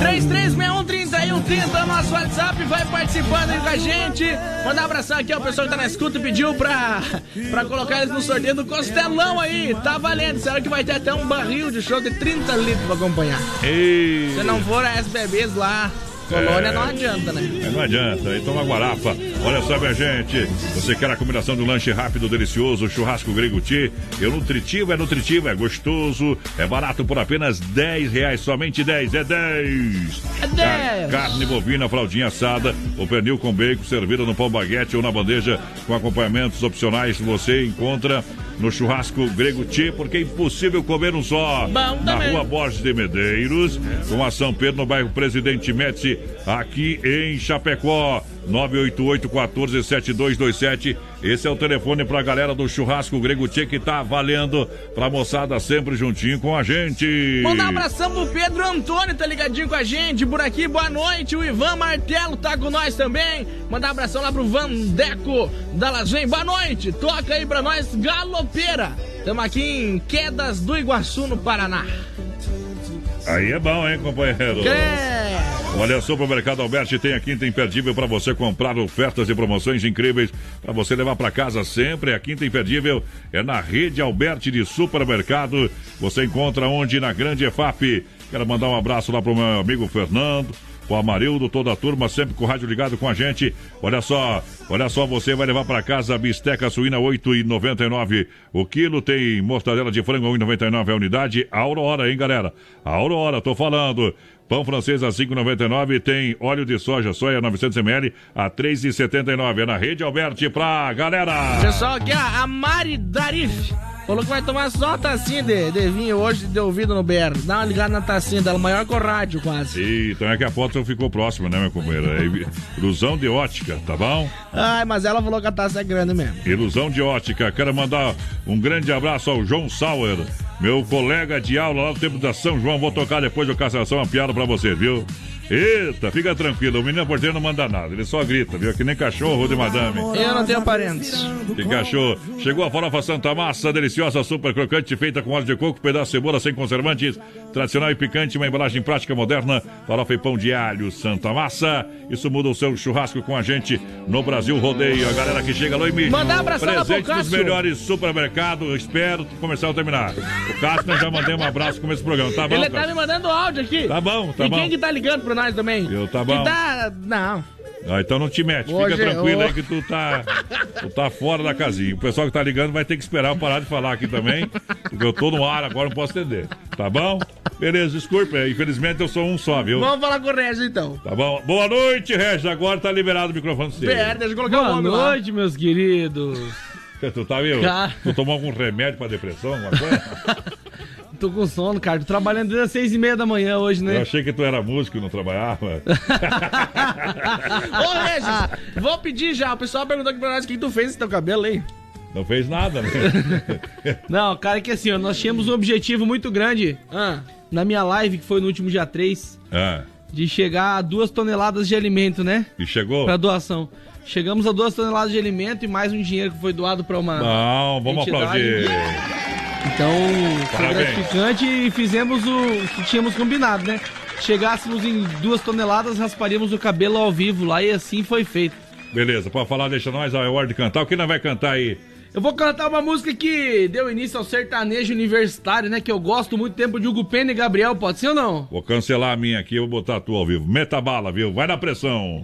33613130, nosso WhatsApp, vai participando aí com a gente. Mandar um abração aqui ao pessoal que tá na escuta e pediu pra, pra colocar eles no sorteio do Costelão aí. Tá valendo, será que vai ter até um barril de show de 30 litros pra acompanhar. Ei. Se não for a SBBs lá, Colônia É. não adianta, né? É, não adianta, aí toma guarafa. Olha só, minha gente, você quer a combinação de um lanche rápido, delicioso, churrasco grego Tchê? É nutritivo, é nutritivo, é gostoso, é barato por apenas 10 reais, somente 10, é 10. É 10. Carne bovina, fraldinha assada, o pernil com bacon, servida no pão baguete ou na bandeja com acompanhamentos opcionais, você encontra no churrasco grego Tchê, porque é impossível comer um só. Bom na rua Borges de Medeiros, com a São Pedro, no bairro Presidente Médici, aqui em Chapecó. 988-14-7227. Esse é o telefone pra galera do churrasco Grego Tchê que tá valendo pra moçada sempre juntinho com a gente. Mandar um abração pro Pedro Antônio, tá ligadinho com a gente por aqui, boa noite. O Ivan Martelo tá com nós também. Mandar um abração lá pro Vandeco da Lajem, boa noite. Toca aí pra nós, Galopeira. Tamo aqui em Quedas do Iguaçu, no Paraná. Aí é bom, hein, companheiro? Olha, Supermercado Alberti tem a quinta imperdível para você comprar ofertas e promoções incríveis para você levar para casa sempre. A quinta imperdível é na rede Alberti de Supermercado. Você encontra onde? Na Grande EFAP. Quero mandar um abraço lá pro meu amigo Fernando. O Amarildo, toda a turma, sempre com o rádio ligado com a gente. Olha só, olha só, você vai levar para casa a bisteca suína 8,99 o quilo. Tem mortadela de frango 1,99 a unidade. Aurora, hein, galera? Aurora, tô falando. Pão francês a 5,99. Tem óleo de soja, soia 900ml a 3,79. É na rede Alberti pra galera. Pessoal, aqui ó, a Mari Darif falou que vai tomar só tacinha de, de vinho hoje de ouvido no BR. Dá uma ligada na tacinha dela, maior que o rádio quase. E então é que a foto ficou próxima, né, meu companheiro? É ilusão de ótica, tá bom? Ai, mas ela falou que a taça é grande mesmo. Ilusão de ótica. Quero mandar um grande abraço ao João Sauer, meu colega de aula lá no tempo da São João. Vou tocar depois do Cassação uma piada pra você, viu? Eita, fica tranquilo, o menino porteiro não manda nada, ele só grita, viu? Que nem cachorro de madame. Eu não tenho parentes. Que cachorro. Chegou a farofa Santa Massa, deliciosa, super crocante, feita com óleo de coco, pedaço de cebola sem conservantes, tradicional e picante, uma embalagem prática moderna, farofa e pão de alho Santa Massa. Isso muda o seu churrasco com a gente no Brasil Rodeio. A galera que chega, alô, Emílio. Mandar um abração lá pro Presente dos melhores supermercados, espero começar a terminar. O Cássio, já mandei um abraço no começo do programa, tá bom, Ele tá Cássio? me mandando áudio aqui. Tá bom, tá e bom. quem que tá ligando pra nós também? Eu, tá bom. tá... Não. Ah, então não te mete, Hoje- fica tranquilo oh. aí que tu tá, tu tá fora da casinha. O pessoal que tá ligando vai ter que esperar eu parar de falar aqui também, porque eu tô no ar agora, não posso atender. Tá bom? Beleza, desculpa, infelizmente eu sou um só, viu? Vamos falar com o Regis então. Tá bom? Boa noite, Regis, agora tá liberado o microfone seu. Pera, deixa eu colocar o Boa nome lá. noite, meus queridos. *laughs* Tu tá, viu? Tá. Tu tomou algum remédio pra depressão, alguma coisa? *laughs* Tô com sono, cara. Tô trabalhando desde as seis e meia da manhã hoje, Eu né? achei que tu era músico e não trabalhava. *laughs* Ô, Regis, vou pedir já. O pessoal perguntou aqui pra nós o que tu fez esse teu cabelo aí. Não fez nada, né? *laughs* Não, cara, é que assim, ó, nós tínhamos um objetivo muito grande Ah, na minha live, que foi no último dia 3, Ah, de chegar a duas toneladas de alimento, né? e chegou? Pra doação. Chegamos a duas toneladas de alimento e mais um dinheiro que foi doado pra uma. Não, vamos entidade. aplaudir. Então, foi Parabéns. gratificante e fizemos o que tínhamos combinado, né? Chegássemos em duas toneladas, rasparíamos o cabelo ao vivo lá e assim foi feito. Beleza, pode falar, deixa nós, ó, é hora de cantar. O que nós vai cantar aí? Eu vou cantar uma música que deu início ao sertanejo universitário, né? Que eu gosto muito tempo de Hugo Pena e Gabriel, pode ser ou não? Vou cancelar a minha aqui, eu vou botar a tua ao vivo. Meta bala, viu? Vai na pressão.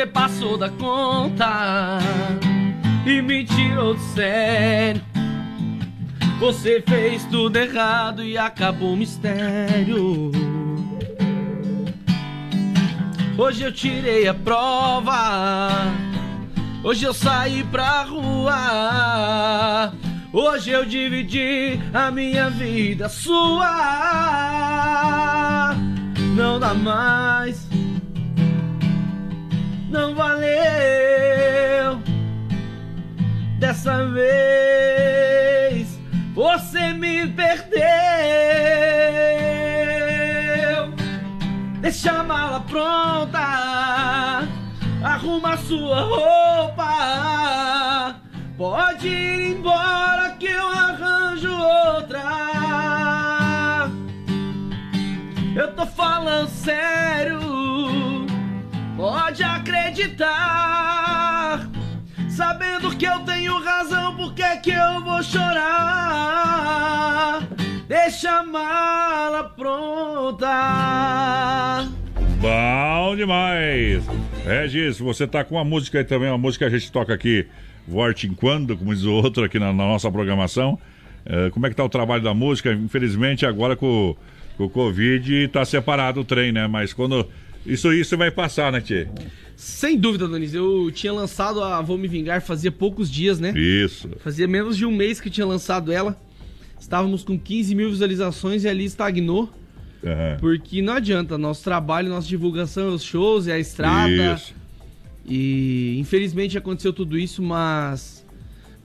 Você passou da conta e me tirou do sério. Você fez tudo errado e acabou o mistério. Hoje eu tirei a prova. Hoje eu saí pra rua. Hoje eu dividi a minha vida sua. Não dá mais. Não valeu. Dessa vez você me perdeu. Deixa a mala pronta. Arruma sua roupa. Pode ir embora que eu arranjo outra. Eu tô falando sério. Pode acreditar, sabendo que eu tenho razão, por que que eu vou chorar? Deixa a mala pronta. Bom demais. Regis, você tá com uma música aí também, uma música que a gente toca aqui, Vorte em Quando, como diz o outro aqui na, na nossa programação. Eh, como é que tá o trabalho da música? Infelizmente, agora com, com o Covid tá separado o trem, né? Mas quando. Isso isso vai passar, né, Tchê? Sem dúvida, Donis. Eu tinha lançado a Vou Me Vingar fazia poucos dias, né? Isso. Fazia menos de um mês que eu tinha lançado ela. Estávamos com 15 mil visualizações e ali estagnou. Aham. Porque não adianta, nosso trabalho, nossa divulgação, os shows, é a estrada. Isso. E infelizmente aconteceu tudo isso, mas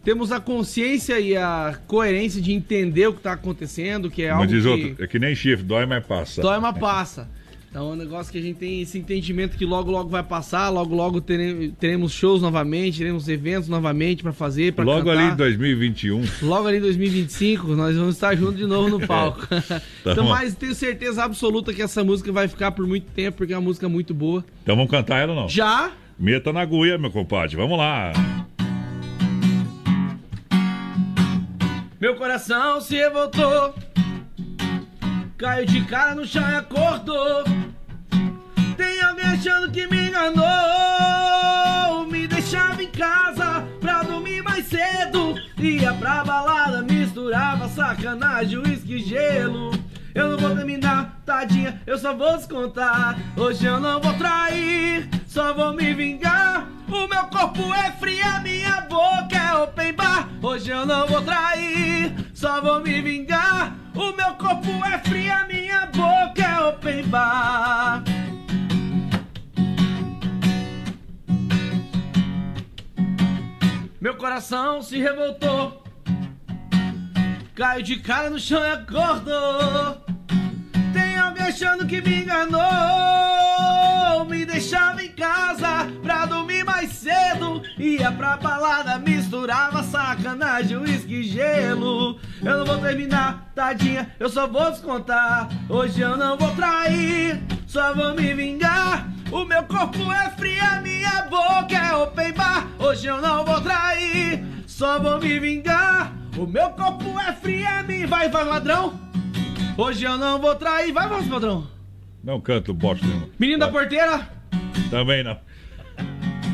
temos a consciência e a coerência de entender o que está acontecendo, que é Como algo diz que outro, é que nem chifre, dói, mas passa. dói, mas passa. Então é um negócio que a gente tem esse entendimento que logo, logo vai passar, logo, logo tere- teremos shows novamente, teremos eventos novamente para fazer, para Logo cantar. ali em 2021. Logo ali em 2025, nós vamos estar juntos de novo no *laughs* *laughs* palco. então, bom. mas tenho certeza absoluta que essa música vai ficar por muito tempo, porque é uma música muito boa. Então vamos cantar ela ou não? Já? Meta na agulha, meu compadre. Vamos lá. Meu coração se revoltou, caiu de cara no chão e acordou. Tem alguém achando que me enganou, me deixava em casa pra dormir mais cedo. Ia pra balada, misturava sacanagem, uísque e gelo. Eu não vou terminar, tadinha, eu só vou descontar. Hoje eu não vou trair, só vou me vingar. O meu corpo é frio, a minha boca é open bar. Hoje eu não vou trair, só vou me vingar. O meu corpo é frio, a minha boca é open bar. Meu coração se revoltou. Caiu de cara no chão e acordou. Alguém achando que me enganou. Me deixava em casa pra dormir mais cedo. Ia pra balada, misturava sacanagem, uísque e gelo. Eu não vou terminar, tadinha, eu só vou descontar. Hoje eu não vou trair, só vou me vingar. O meu corpo é frio, a minha boca é open bar. Hoje eu não vou trair, só vou me vingar. O meu corpo é frio, a minha. Vai, vai, ladrão. Hoje eu não vou trair. Vai, voz padrão. Não canto bosta nenhuma. Menino da porteira. Também não.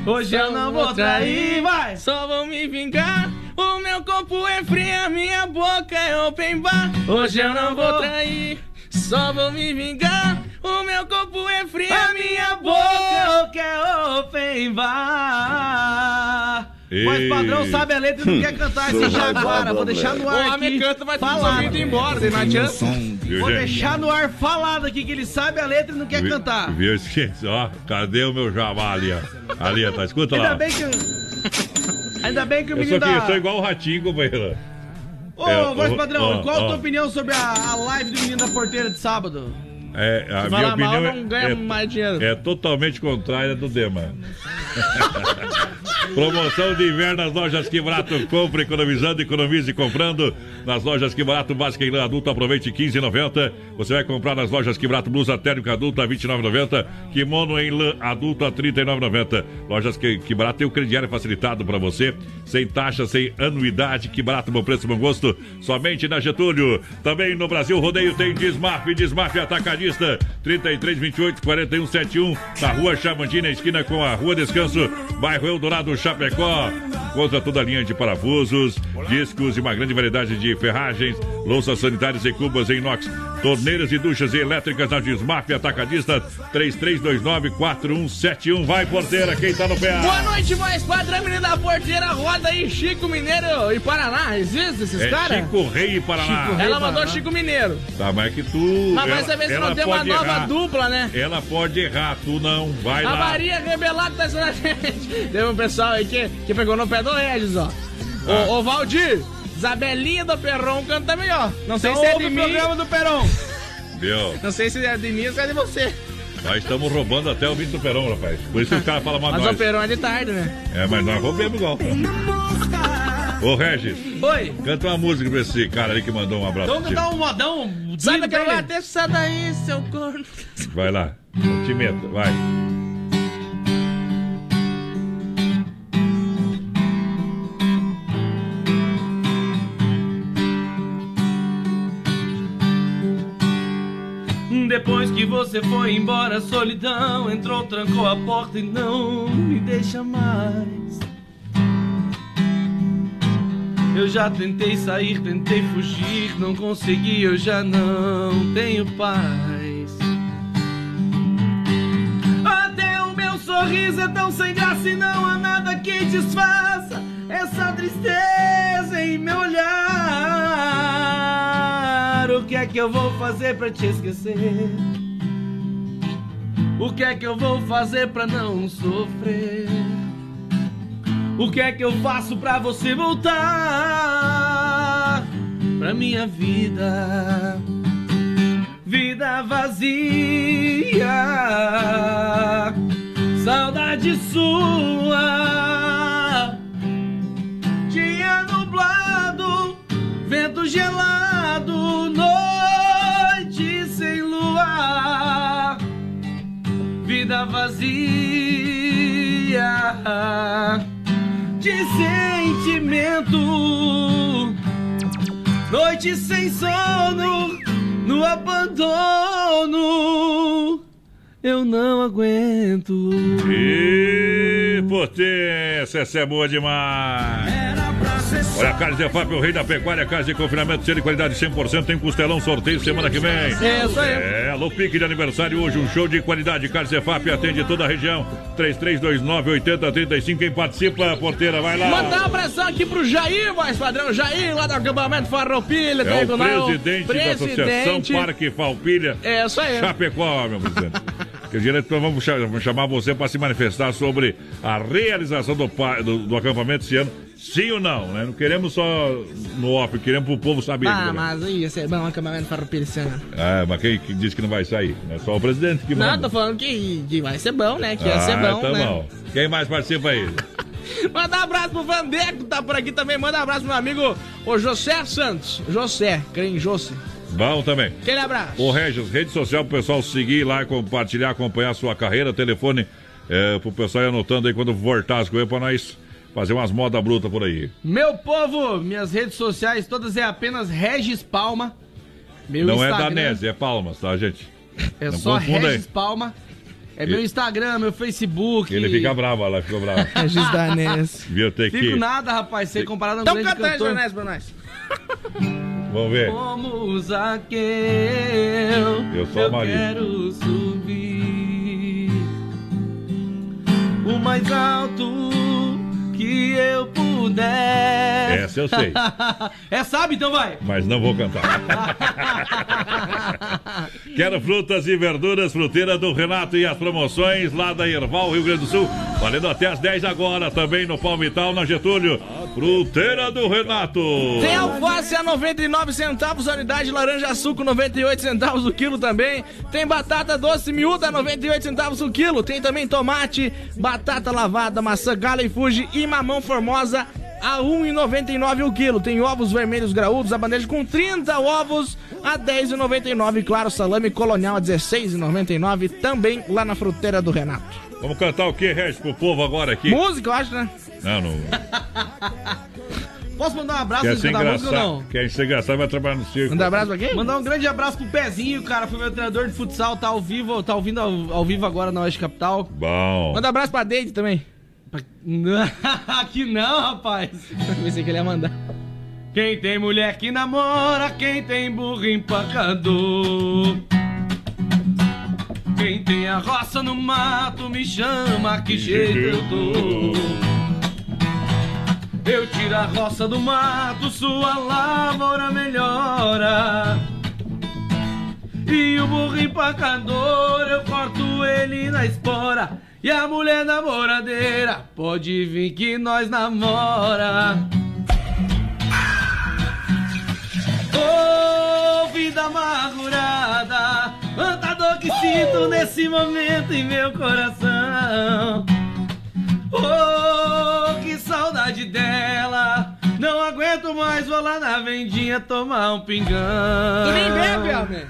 Hoje eu não vou trair, vai. Só vou me vingar. O meu corpo é frio, a minha boca é open bar. Hoje eu não vou trair. Só vou me vingar. O meu corpo é frio, A minha boca é open bar. Voz padrão sabe a letra e não quer cantar esse Jaguara. Vou deixar no ar O homem canta, vai falado. ouvido embora, não adianta. Vou deixar no ar falado aqui que ele sabe a letra e não quer Vi- cantar. Viu, gente? Ó, cadê o meu jabá ali, ó? Ali, tá? Escuta lá. Ainda bem que. Ainda bem que o Eu menino sou, aqui, da. eu sou igual o ratinho, companheiro. Ô, É, voz padrão, ó, qual a ó. tua opinião sobre a, a live do menino da porteira de sábado? É, a Se minha falar mal, opinião não ganha é, mais dinheiro. é totalmente contrária do Dema. *laughs* Promoção de inverno nas lojas Que Barato. Compre economizando, economize comprando. Nas lojas Que Barato, básica lã adulto, aproveite 15,90. Você vai comprar nas lojas Que Barato, blusa térmica adulta, 29,90. Kimono em lã adulta, 39,90. Lojas que, que Barato tem o crediário facilitado para você. Sem taxa, sem anuidade. Que Barato, bom preço, bom gosto. Somente na Getúlio. Também no Brasil Rodeio tem Desmaf, Desmaf Atacadista. 33, 28, 41, 71. Na rua Chamantina, esquina com a Rua Descanso. Bairro Eldorado, Chapecó. Contra toda a linha de parafusos, discos e uma grande variedade de ferragens, louças sanitárias e cubas em inox, torneiras e duchas elétricas na Desmaf Atacadista 33294171. Vai, porteira, quem tá no pé? Boa noite, voz padrão, menino da porteira, roda aí, Chico Mineiro e Paraná. Existe esses É caras? Chico Rei e Paraná. Ela mandou Chico Mineiro. Tá, mas é que tu. Mas vai saber se não tem uma nova errar. dupla, né? Ela pode errar, tu não. Vai A lá. Maria Rebelada tá a *laughs* gente. Teve um pessoal aí que, que pegou no pé do Regis, ó. Ah. Ô, ô Valdir, Isabelinha do Perron canta melhor. Não sei Então se é de o mim. programa do Peron. Viu? Não sei se é de mim ou se é de você. Nós estamos roubando até o Vitor Perão, rapaz. Por isso que o cara fala mal Mas o nós. Perron é de tarde, né? É, mas nós roubamos igual. Ô, Regis, Oi. canta uma música pra esse cara aí que mandou um abraço. Vamos cantar ti. um modão. Sabe lindo aquela pra lá? Desça daí, seu corno. Vai lá. Te meta, vai. Que você foi embora, a solidão entrou, trancou a porta e não me deixa mais. Eu já tentei sair, tentei fugir, não consegui, eu já não tenho paz. Até o meu sorriso é tão sem graça e não há nada que desfaça essa tristeza em meu olhar. O que é que eu vou fazer pra te esquecer? O que é que eu vou fazer pra não sofrer? O que é que eu faço pra você voltar pra minha vida? Vida vazia, saudade sua. Dia nublado, vento gelado, Vazia de sentimento. Noite sem sono, no abandono. Eu não aguento. E potência, essa é boa demais. Olha, de FAP, o rei da pecuária, casa de confinamento, cheio de qualidade 100%, tem costelão, sorteio semana que vem. É, isso aí. É, alô, pique de aniversário hoje, um show de qualidade. Carlos de FAP atende toda a região. 3329-8035, quem participa, porteira, vai lá. Mandar um abração aqui pro Jair, voz padrão. Jair, lá do acampamento Farroupilha. É o Diagonal. presidente, da Associação. Parque Falpilha. É, isso aí. Chapecó, meu presidente. Que direto nós vamos cha- vamos chamar você para se manifestar sobre a realização do, do, do acampamento esse ano. Sim ou não, né? Não queremos só no off, queremos pro povo saber. Ah, né? mas ia ser bom o acampamento Farroupilha. Ah, mas quem que disse que não vai sair? Não é só o presidente que Não, manda. tô falando que, que vai ser bom, né? Que ia ser Ah, bom, tá né? bom. Quem mais participa aí? *laughs* Manda um abraço pro Vandeco, tá por aqui também. Manda um abraço pro meu amigo, o José Santos. José, creio em José. Bom também. Aquele abraço. Ô Regis, rede social pro pessoal seguir lá, compartilhar, acompanhar a sua carreira, telefone é, pro pessoal ir anotando aí quando voltar as coisas pra nós fazer umas moda bruta por aí. Meu povo, minhas redes sociais todas é apenas Regis Palma. Meu não é Instagram danese, é palmas, tá, gente? É Não só Regis aí. Palma. É meu Instagram, meu Facebook. Ele fica bravo lá, ficou bravo. *laughs* Regis Danés. Viu, tem Fico que... nada, rapaz, ser comparado a um Então grande canta aí, cantor. Janés, pra nós. Vamos ver. Como Zaqueu, Eu sou Maria. quero subir o mais alto que eu puder. Essa eu sei. *laughs* é, sabe? Então vai. Mas não vou cantar. *laughs* Quero frutas e verduras, fruteira do Renato e as promoções lá da Erval, Rio Grande do Sul. Valendo até as 10 agora, também no Palmital, na Getúlio. Fruteira do Renato. Tem alface a 99 centavos a unidade, laranja suco 98 centavos o quilo também. Tem batata doce miúda a 98 centavos o quilo. Tem também tomate, batata lavada, maçã gala e fuji e mamão formosa a 1,99 o quilo. Tem ovos vermelhos graúdos, a bandeja com 30 ovos a 10,99. Claro, salame colonial a 16,99 também lá na fruteira do Renato. Vamos cantar o que, Regis, pro povo agora aqui? Música, eu acho, né? Não, não. *laughs* Posso mandar um abraço antes ser de música ou não? Quer ser engraçado, vai trabalhar no circo. Mandar abraço pra quem? Mandar um grande abraço pro Pezinho, cara. Foi meu treinador de futsal, tá ao vivo, tá ouvindo ao, ao vivo agora na Oeste Capital. Bom. Manda abraço pra Deide também. Aqui *laughs* não, rapaz. Pensei que ele ia mandar. Quem tem mulher que namora, quem tem burro empacador. Quem tem a roça no mato, me chama, que jeito eu tô. Eu tiro a roça do mato, sua lavoura melhora. E o burro empacador, eu corto ele na espora. E a mulher namoradeira, pode vir que nós namora. Ô vida amargurada, quanta dor que sinto nesse momento em meu coração. Oh, que saudade dela. Não aguento mais, vou lá na vendinha tomar um pingão. Tu nem bebe, homem.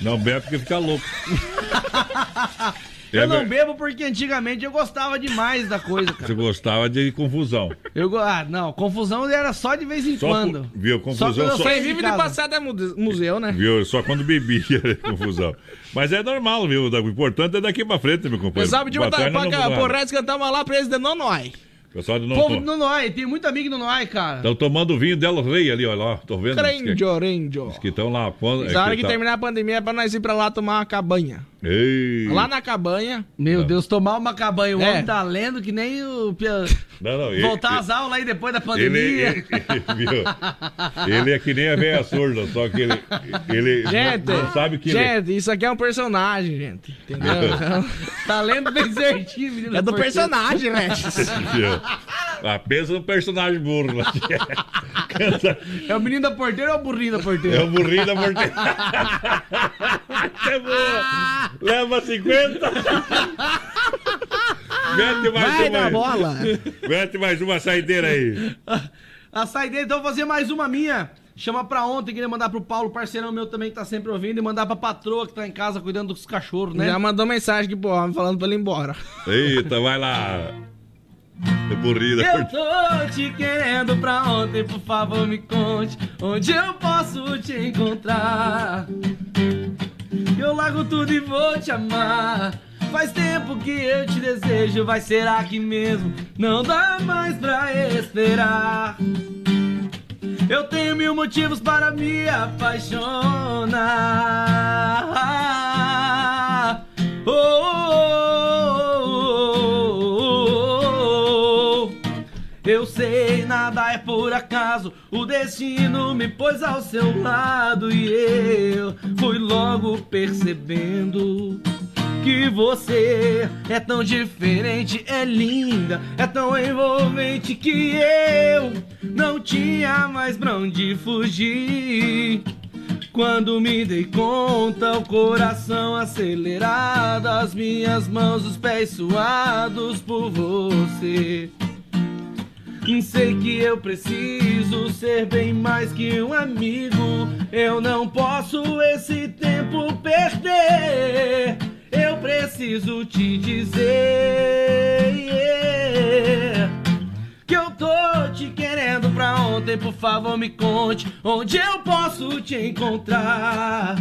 Não bebe porque fica louco. *laughs* É Eu não bebo porque antigamente eu gostava demais da coisa, cara. Você gostava de confusão. Eu, go- ah, não, confusão era só de vez em Só quando. co- viu, confusão quando eu só- saía Quem vive de casa. passado é muse- museu, né? Viu? Só quando bebia confusão. Mas é normal, viu? O importante é daqui pra frente, meu companheiro. pessoal pediu Boa pra, tarde, pra, não pra, nada. Cantar uma lá pra eles de Nonói. Pessoal de não Povo do Noai, tem muito amigo do Noai, cara. Estão tomando vinho Del Rey ali, olha lá. Tô vendo. Crendio, rendio. Diz que estão lá. Quando, Mas a hora que tá- terminar a pandemia é pra nós ir pra lá tomar uma cabanha. Ei. Lá na cabanha. Meu Deus, tomar uma cabanha. O É. homem tá lendo que nem o. Pia- Não, não, ele- Voltar às aulas aí depois da Ele, pandemia. ele, viu? Ele é que nem a velha surda, só que ele, ele Gente, não, não sabe que ele gente, isso aqui é um personagem, gente. Entendeu? *laughs* tá lendo bem certinho, menino. É do personagem, né? *laughs* Viu? Ah, pensa no personagem burro. Né? É o menino da porteira ou o burrinho da porteira? É o burrinho da porteira. é boa. Leva 50. Mete mais Vai uma. na aí. bola. Mete mais uma saideira aí. A saideira, então vou fazer mais uma minha. Chama pra ontem, queria mandar pro Paulo, parceirão meu também que tá sempre ouvindo, e mandar pra patroa que tá em casa cuidando dos cachorros, né? Já mandou mensagem aqui pro homem falando pra ele ir embora. Eita, vai lá. É Eu tô te querendo pra ontem, por favor me conte onde eu posso te encontrar. Eu largo tudo e vou te amar. Faz tempo que eu te desejo, vai ser aqui mesmo. Não dá mais pra esperar. Eu tenho mil motivos para me apaixonar. Oh, oh, Eu sei, nada é por acaso. O destino me pôs ao seu lado e eu fui logo percebendo que você é tão diferente, é linda, é tão envolvente que eu não tinha mais pra onde fugir. Quando me dei conta, o coração acelerado, as minhas mãos, os pés suados por você. Sei que eu preciso ser bem mais que um amigo. Eu não posso esse tempo perder. Eu preciso te dizer que eu tô te querendo pra ontem. Por favor, me conte onde eu posso te encontrar.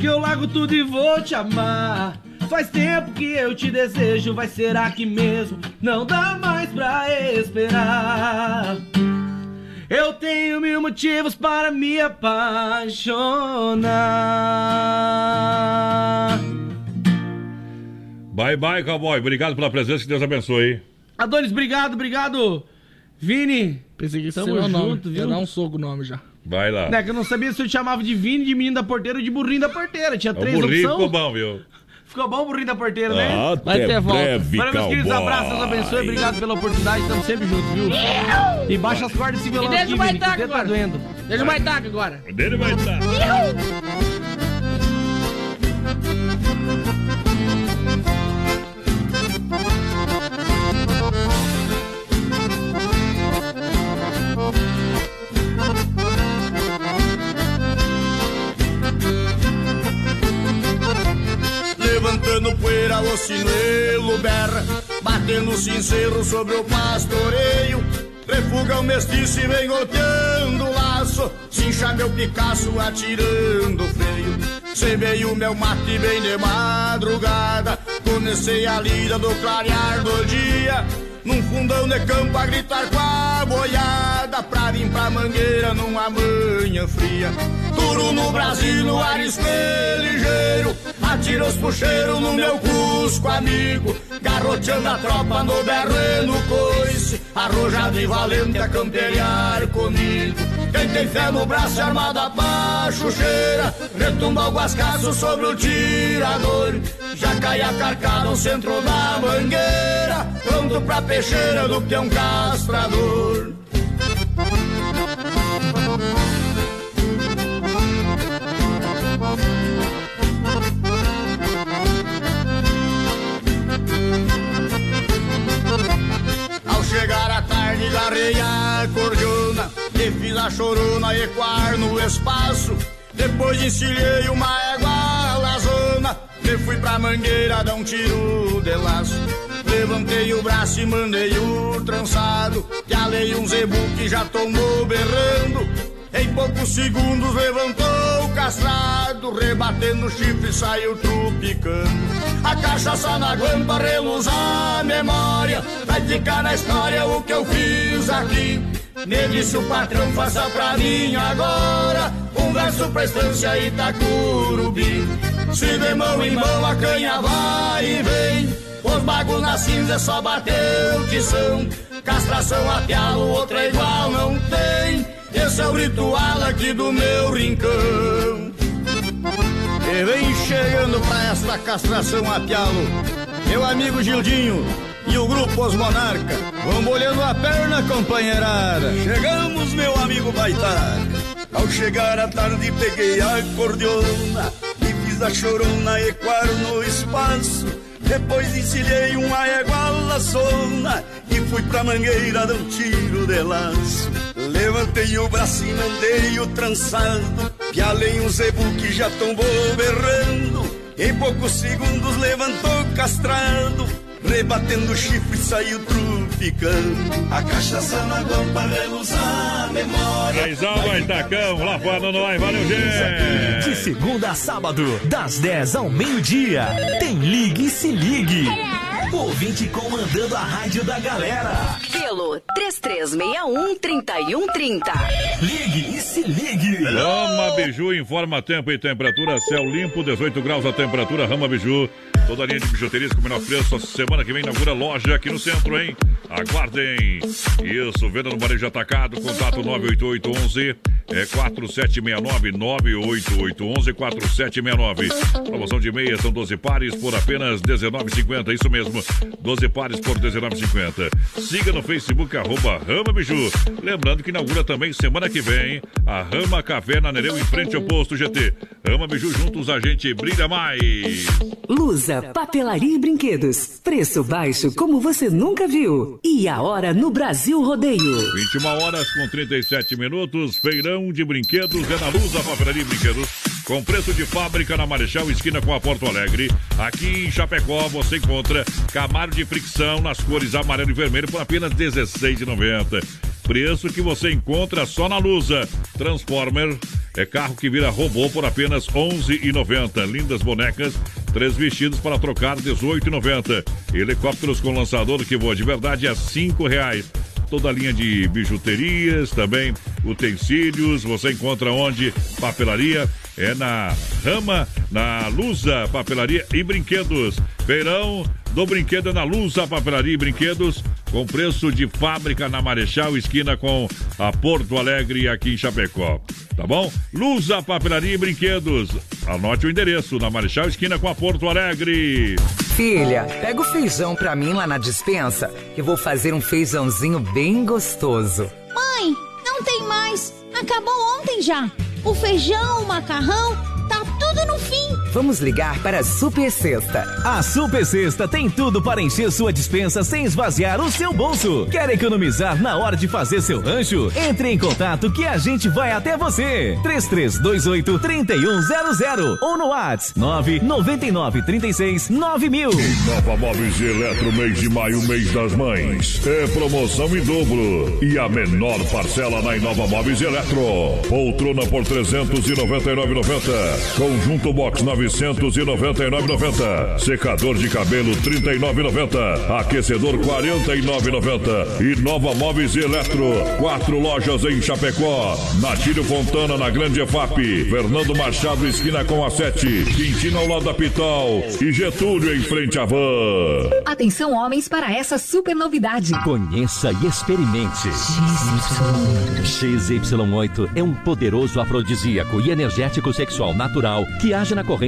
Que eu largo tudo e vou te amar. Faz tempo que eu te desejo, vai ser aqui mesmo. Não dá mais pra esperar. Eu tenho mil motivos para me apaixonar. Bye, bye, cowboy. Obrigado pela presença. Que Deus abençoe. Adonis, obrigado, obrigado. Vini, Pensei que era o nome. viu? Dar um soco no nome já. Vai lá. né, que eu não sabia se eu te chamava de Vini, de menino da porteira ou de burrinho da porteira. Tinha O três burrinho opções. ficou bom, viu? Ficou bom o burrinho da porteira, né? Até Vai ter volta. breve, Valeu, meus queridos, abraços, Deus abençoe. Obrigado pela oportunidade, estamos sempre juntos, viu? E baixa as cordas desse violão E deixa aqui, o Vini, o dedo tá agora. doendo. Deixa o baitaca agora. Dele vai estar. Levantando poeira, o sinuelo berra Batendo sincero sobre o pastoreio. Refuga o mestiço e vem golpeando o laço Cincha meu Picasso atirando o freio. Cebei o meu mate bem de madrugada Comecei a lida do clarear do dia. Num fundão de campo a gritar com a boiada Pra vir pra mangueira numa manhã fria. Duro no Brasil, no arisco ligeiro Atira os puxeiros no meu cusco amigo. Garroteando a tropa no berro e no coice. Arrojado e valente a camperiar comigo. Quem tem fé no braço armada pra chucheira Retumba o guascaço sobre o tirador. Já cai a carcada no centro da mangueira. Pronto pra peixeira do peão castrador Chorona ecoar no espaço Depois encilhei uma égua lazona e fui pra mangueira dar um tiro de laço. Levantei o braço e mandei o trançado. Que alei um zebu que já tomou berrando. Em poucos segundos levantou castrado, rebatendo o chifre saiu trupicando. A cachaça na guampa reluz a memória, vai ficar na história o que eu fiz aqui. Me disse o patrão, faça pra mim agora um verso pra estância Itacurubi. Se de mão em mão a canha vai e vem, os bagos na cinza é só bateu são. Castração a outra igual não tem. Esse é o ritual aqui do meu rincão. E vem chegando pra esta castração a pialo, meu amigo Gildinho e o grupo Os Monarca. Vão molhando a perna, companheirada. Chegamos, meu amigo Baitaca. Ao chegar à tarde peguei a cordiona e fiz a chorona ecoar no espaço. Depois encilhei uma égua laçona e fui pra mangueira dar um tiro de laço. Levantei o braço e mandei o trançado, pialei um zebu que já tombou berrando. Em poucos segundos levantou castrado, rebatendo o chifre saiu trupicando. A cachaça na guampa reluz a memória. Raizão, Baitacão, lá fora no ar, valeu, gente! De segunda a sábado, das 10 ao meio-dia, tem Ligue e Se Ligue. Ouvinte comandando a rádio da galera. Pelo 3361-3130. Ligue e se ligue. Rama Biju informa tempo e temperatura, céu limpo, 18 graus a temperatura, Rama Biju. Toda a linha de bijuterias com o menor preço. Semana que vem inaugura loja aqui no centro, hein? Aguardem. Isso, venda no varejo atacado, contato 98811 é 4769 98811 4769. Promoção de meia são 12 pares por apenas 19,50. Isso mesmo, 12 pares por 19,50. Siga no Facebook arroba Rama Biju. Lembrando que inaugura também semana que vem a Rama Café na Nereu em frente ao posto GT. Rama Biju juntos a gente brilha mais. Lusa, papelaria e brinquedos. Preço baixo como você nunca viu. E a hora no Brasil Rodeio. 21 horas com 37 minutos. Feirão de brinquedos é na Lusa Papelaria e Brinquedos. Com preço de fábrica na Marechal, esquina com a Porto Alegre. Aqui em Chapecó você encontra Camaro de fricção nas cores amarelo e vermelho por apenas R$ 16,90. Preço que você encontra só na Lusa. Transformer é carro que vira robô por apenas R$ 11,90. Lindas bonecas, três vestidos para trocar R$ 18,90. Helicópteros com lançador que voa de verdade a R$ 5,00 toda a linha de bijuterias, também utensílios. Você encontra onde? Papelaria. É na Rama, na Lusa, papelaria e brinquedos. Feirão do brinquedo na Lusa, papelaria e brinquedos. Com preço de fábrica na Marechal, esquina com a Porto Alegre aqui em Chapecó. Tá bom? Lusa, papelaria e brinquedos. Anote o endereço na Marechal, esquina com a Porto Alegre. Filha, pega o feijão pra mim lá na dispensa, que vou fazer um feijãozinho bem gostoso. Mãe, não tem mais. Acabou ontem já. O feijão, o macarrão, tá tudo no fim. Vamos ligar para a Super Sexta. A Super Sexta tem tudo para encher sua dispensa sem esvaziar o seu bolso. Quer economizar na hora de fazer seu rancho? Entre em contato que a gente vai até você. 3328 3100 ou no WhatsApp 999 36 9000. Nova Móveis e Eletro, mês de maio, mês das mães. É promoção em dobro. E a menor parcela na Inova Móveis e Eletro. Poltrona por 399,90. Conjunto box 999,90. Secador de cabelo 39,90. Aquecedor 49,90. E Nova Móveis e Eletro. Quatro lojas em Chapecó. Natílio Fontana na Grande EFAP. Fernando Machado esquina com a 7. Quintino ao lado da Pitol. E Getúlio em frente à van. Atenção, homens, para essa super novidade. Conheça e experimente. XY8 é um poderoso afrodisíaco e energético sexual natural que age na corrente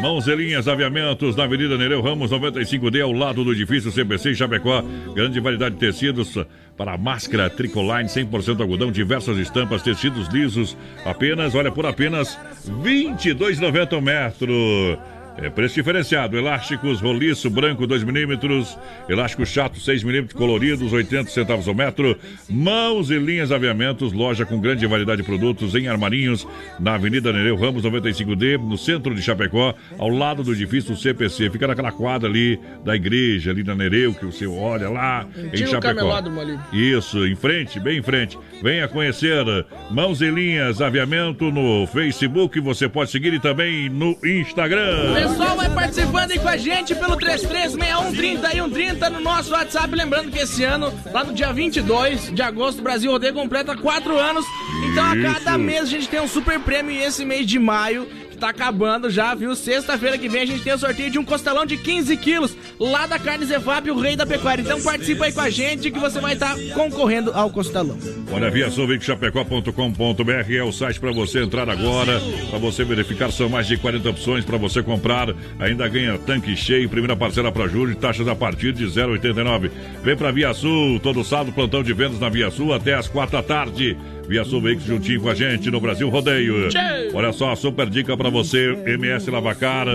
eh, Mãos e Linhas Aviamentos na Avenida Nereu Ramos 95D, ao lado do edifício CBC em Chapecó. Grande variedade de tecidos para máscara, tricoline, 100% algodão, diversas estampas, tecidos lisos, apenas, olha, por apenas R$ 22,90 o metro. É preço diferenciado. Elásticos, roliço, branco 2 milímetros. Elástico chato 6 milímetros, coloridos, 80 centavos ao metro. Mãos e linhas aviamentos. Loja com grande variedade de produtos em armarinhos. Na Avenida Nereu Ramos 95D, no centro de Chapecó, ao lado do edifício CPC. Fica naquela quadra ali da igreja, ali na Nereu, que você olha lá em Chapecó. Isso, em frente, bem em frente. Venha conhecer Mãos e Linhas Aviamento no Facebook. Você pode seguir e também no Instagram. O pessoal vai participando aí com a gente pelo 336130 no nosso WhatsApp. Lembrando que esse ano, lá no dia 22 de agosto, o Brasil Rodeio completa 4 anos. Então a cada mês a gente tem um super prêmio. E esse mês de maio, tá acabando já, viu? Sexta-feira que vem a gente tem o sorteio de um costelão de 15 quilos lá da Carne Zefap, o rei da pecuária. Então participa aí com a gente que você vai estar concorrendo ao costelão. Olha, viaçãoveicochapecó.com.br é o site para você entrar agora, para você verificar, são mais de 40 opções para você comprar. Ainda ganha tanque cheio, primeira parcela para julho, taxas a partir de 0,89. Vem para Via Sul, todo sábado, plantão de vendas na Via Sul até as 4 da tarde. Via Sul Veículos juntinho com a gente no Brasil Rodeio. Olha só, a super dica para você, MS Lavacar.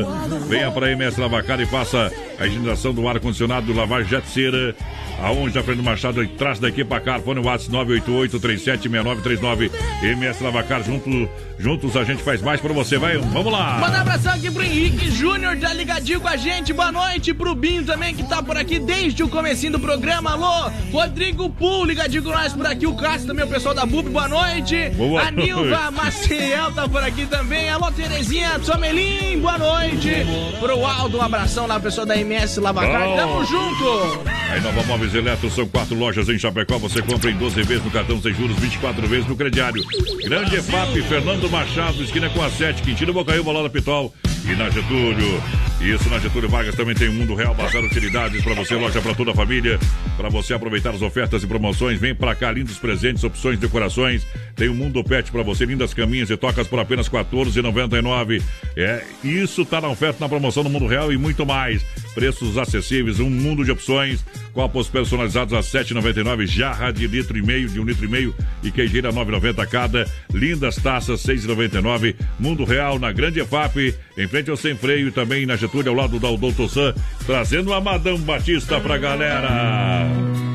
Venha para MS Lavacar e faça a higienização do ar-condicionado do lavagem jet cera. Aonde a Fernando Machado atrás da equipa Carfone Watts 988-376939. MS Lavacar, junto, juntos a gente faz mais para você. Vai, vamos lá. Manda um abração aqui pro Henrique Júnior, tá ligadinho com a gente. Boa noite pro Binho também, que tá por aqui desde o comecinho do programa. Alô, Rodrigo Pul, ligadinho com nós por aqui. O Cássio também, o pessoal da BUB, boa noite. Boa a Nilva. Maciel tá por aqui também. Alô, Terezinha Somelim, boa noite. Pro Aldo, um abração lá, pessoal da MS Lavacar. Tamo junto. A Nova Móveis Eletro são quatro lojas em Chapecó. Você compra em 12 vezes no cartão sem juros, 24 vezes no crediário. Grande EFAP, Fernando Machado, esquina com a 7, Quintino Bocaiúva, lá da Pitol. E na Getúlio. Isso, na Getúlio Vargas também tem o Mundo Real, Bazar Utilidades para você, loja para toda a família. Para você aproveitar as ofertas e promoções, vem para cá, lindos presentes, opções, decorações. Tem o Mundo Pet para você, lindas caminhas e tocas por apenas R$ 14,99. É, isso tá na oferta, na promoção no Mundo Real e muito mais. Preços acessíveis, um mundo de opções. Copos personalizados a R$ 7,99. Jarra de litro e meio, de um litro e meio e queijeira R$ 9,90 cada. Lindas taças, R$ 6,99. Mundo Real na Grande EFAP, em frente ao Sem Freio e também na Getúlio, ao lado da Doutor Sam, trazendo a Madame Batista pra galera.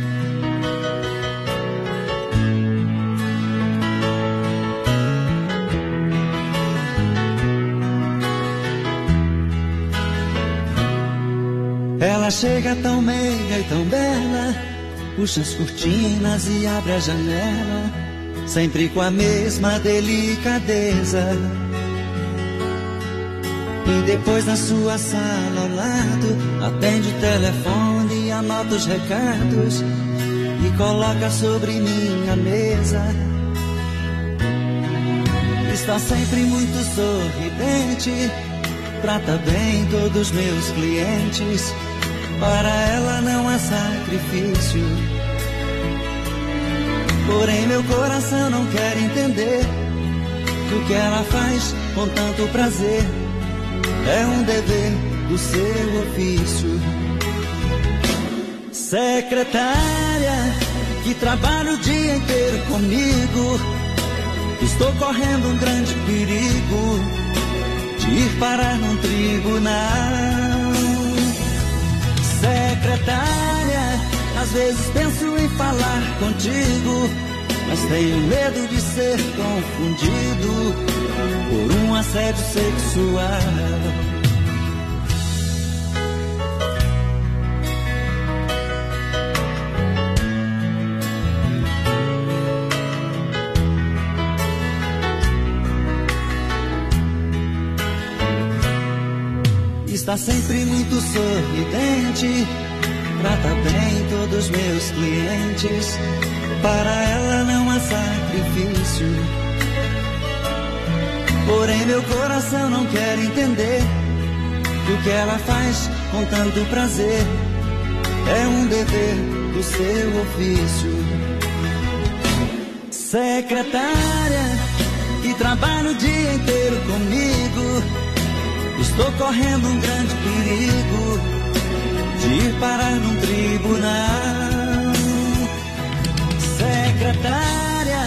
Ela chega tão meiga e tão bela, puxa as cortinas e abre a janela, sempre com a mesma delicadeza. E depois na sua sala ao lado, atende o telefone e anota os recados e coloca sobre minha mesa. Está sempre muito sorridente, trata bem todos os meus clientes. Para ela não há sacrifício. Porém, meu coração não quer entender que o que ela faz com tanto prazer é um dever do seu ofício. Secretária que trabalha o dia inteiro comigo, estou correndo um grande perigo de ir parar num tribunal. Secretária, às vezes penso em falar contigo, mas tenho medo de ser confundido por um assédio sexual. Está sempre muito sorridente, trata bem todos os meus clientes. Para ela não há sacrifício. Porém, meu coração não quer entender que o que ela faz com tanto prazer é um dever do seu ofício. Secretária que trabalha o dia inteiro comigo. Estou correndo um grande perigo de ir parar num tribunal. Secretária,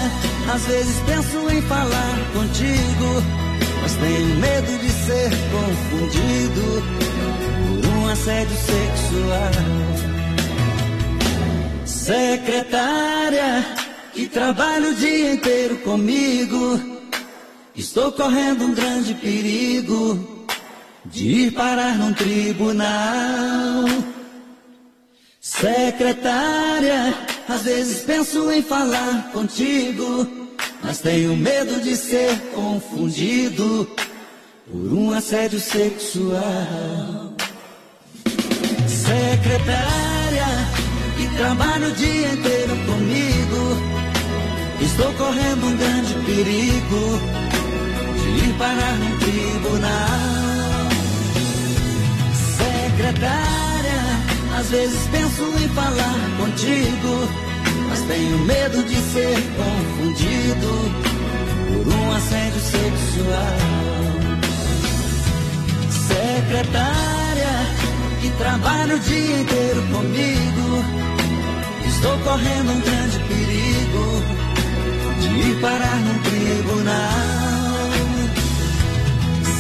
às vezes penso em falar contigo, mas tenho medo de ser confundido por um assédio sexual. Secretária, que trabalha o dia inteiro comigo, estou correndo um grande perigo de ir parar num tribunal. Secretária, às vezes penso em falar contigo, mas tenho medo de ser confundido por um assédio sexual. Secretária, que trabalha o dia inteiro comigo, estou correndo um grande perigo de ir parar num tribunal. Secretária, às vezes penso em falar contigo, mas tenho medo de ser confundido por um assédio sexual. Secretária, que trabalha o dia inteiro comigo, estou correndo um grande perigo de ir parar num tribunal.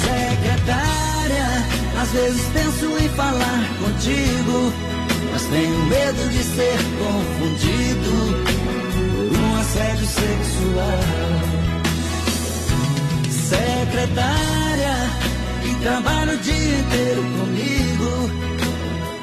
Secretária, às vezes penso em falar contigo, mas tenho medo de ser confundido por um assédio sexual. Secretária, que trabalha o dia inteiro comigo,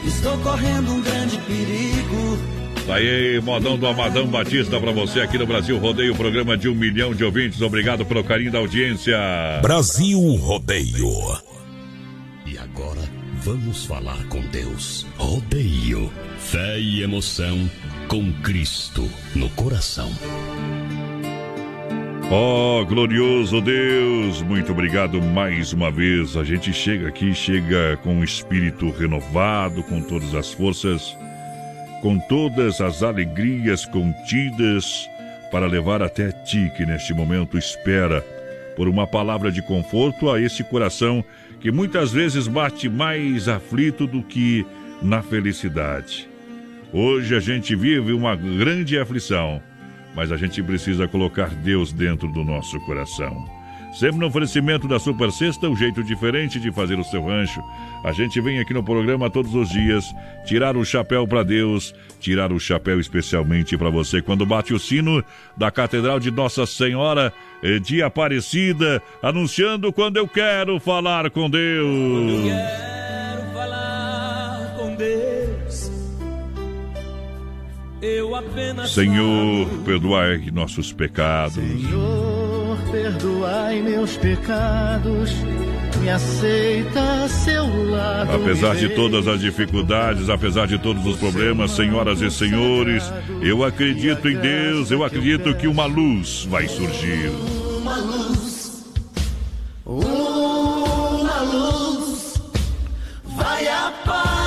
estou correndo um grande perigo. Tá aí, modão do Amadão Batista pra você aqui no Brasil Rodeio, programa de um milhão de ouvintes. Obrigado pelo carinho da audiência. Brasil Rodeio. Agora vamos falar com Deus. Rodeio, fé e emoção com Cristo no coração. Ó, glorioso Deus, muito obrigado mais uma vez. A gente chega aqui, chega com o espírito renovado, com todas as forças, com todas as alegrias contidas para levar até ti que neste momento espera por uma palavra de conforto a esse coração que muitas vezes bate mais aflito do que na felicidade. Hoje a gente vive uma grande aflição mas a gente precisa colocar Deus dentro do nosso coração. Sempre no oferecimento da Super Sexta, um jeito diferente de fazer o seu rancho. A gente vem aqui no programa todos os dias tirar o chapéu para Deus, tirar o chapéu especialmente para você quando bate o sino da Catedral de Nossa Senhora de Aparecida, anunciando quando eu quero falar com Deus. Quero falar com Deus. Eu apenas Senhor, perdoai nossos pecados. Senhor, perdoai meus pecados. Me aceita seu lado. Apesar de todas as dificuldades, apesar de todos os problemas, senhoras e senhores, eu acredito em Deus, eu acredito que uma luz vai surgir. Uma luz, uma luz vai aparecer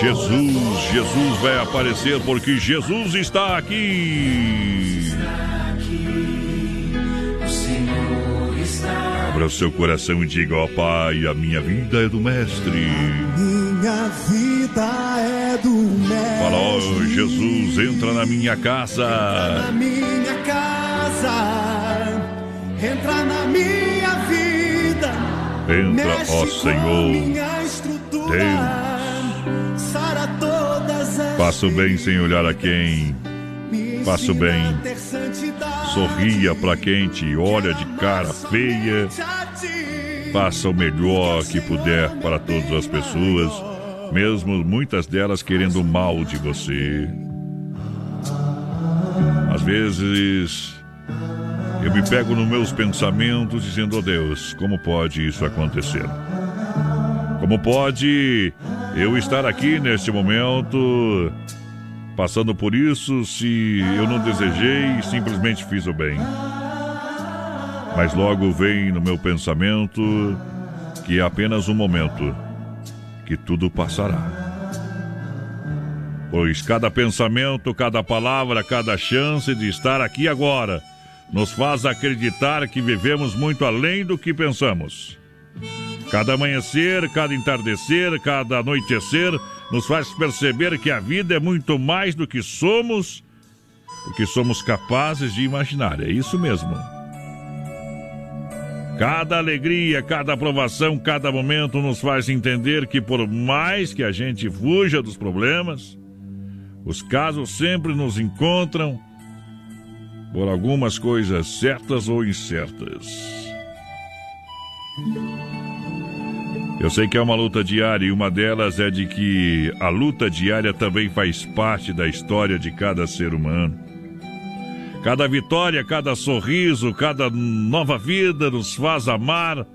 Jesus, Jesus vai aparecer porque Jesus está aqui. O Senhor está. Abra o seu coração e diga, ó Pai, a minha vida é do Mestre. Minha vida é do mestre. Fala, ó Jesus, entra na minha Na casa. minha casa, entra na minha vida. Entra, ó com Senhor. minha estrutura, Sara todas as Faça o bem sem olhar a quem. me Faça o ensina bem. Sorria pra quem te olha de cara feia. Faça o melhor que puder para todas as pessoas, mesmo muitas delas querendo o mal de você. Às vezes eu me pego nos meus pensamentos dizendo, oh Deus, como pode isso acontecer? Como pode eu estar aqui neste momento passando por isso se eu não desejei simplesmente fiz o bem? Mas logo vem no meu pensamento que é apenas um momento, que tudo passará. Pois cada pensamento, cada palavra, cada chance de estar aqui agora nos faz acreditar que vivemos muito além do que pensamos. Cada amanhecer, cada entardecer, cada anoitecer nos faz perceber que a vida é muito mais do que somos, do que somos capazes de imaginar. É isso mesmo. Cada alegria, cada aprovação, cada momento nos faz entender que, por mais que a gente fuja dos problemas, os casos sempre nos encontram por algumas coisas certas ou incertas. Eu sei que é uma luta diária e uma delas é de que a luta diária também faz parte da história de cada ser humano. Cada vitória, cada sorriso, cada nova vida nos faz amar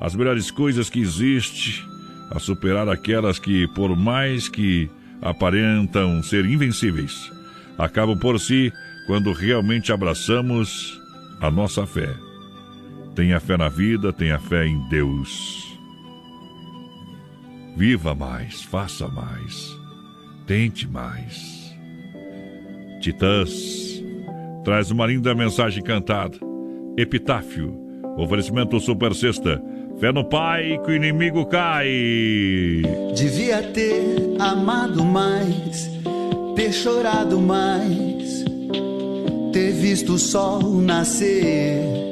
as melhores coisas que existe, a superar aquelas que, por mais que aparentam ser invencíveis, acabam por si quando realmente abraçamos a nossa fé. Tenha fé na vida, tenha fé em Deus. Viva mais, faça mais, tente mais. Titãs traz uma linda mensagem cantada. Epitáfio, oferecimento Super Sexta. Fé no Pai que o inimigo cai. Devia ter amado mais, ter chorado mais, ter visto o sol nascer.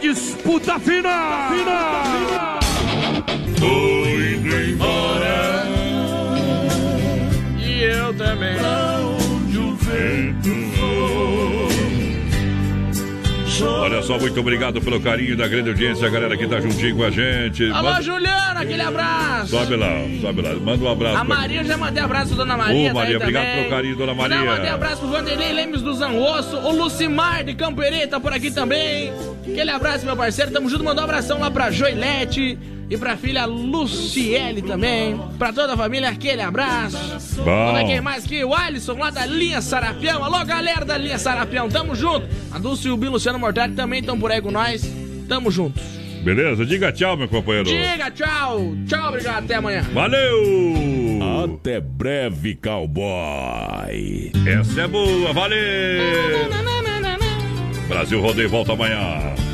disputa final! Final! Tô indo embora. E eu também. Onde o vento Olha só, muito obrigado pelo carinho da grande audiência, a galera que tá juntinho com a gente. Alô, Manda- Juliana, aquele abraço. Sobe lá, sobe lá. Manda um abraço. A pra- Maria, já mandei abraço, dona Maria. Ô, Maria, tá obrigado também. pelo carinho, dona Maria. Já mandei abraço pro Vanderlei Lemos do Zangosso, o Lucimar de Camperê tá por aqui também. Aquele abraço, meu parceiro. Tamo junto. Mandou um abração lá pra Joilete e pra filha Luciele também. Pra toda a família, aquele abraço. Bom. Como é quem mais que o Alisson lá da linha Sarapião. Alô, galera da linha Sarapião. Tamo junto. A Dulce e o Bill Luciano Mortari também estão por aí com nós. Tamo juntos. Beleza? Diga tchau, meu companheiro. Diga tchau. Tchau, obrigado. Até amanhã. Valeu! Até breve, cowboy. Essa é boa, valeu! Brasil Rodeio volta amanhã.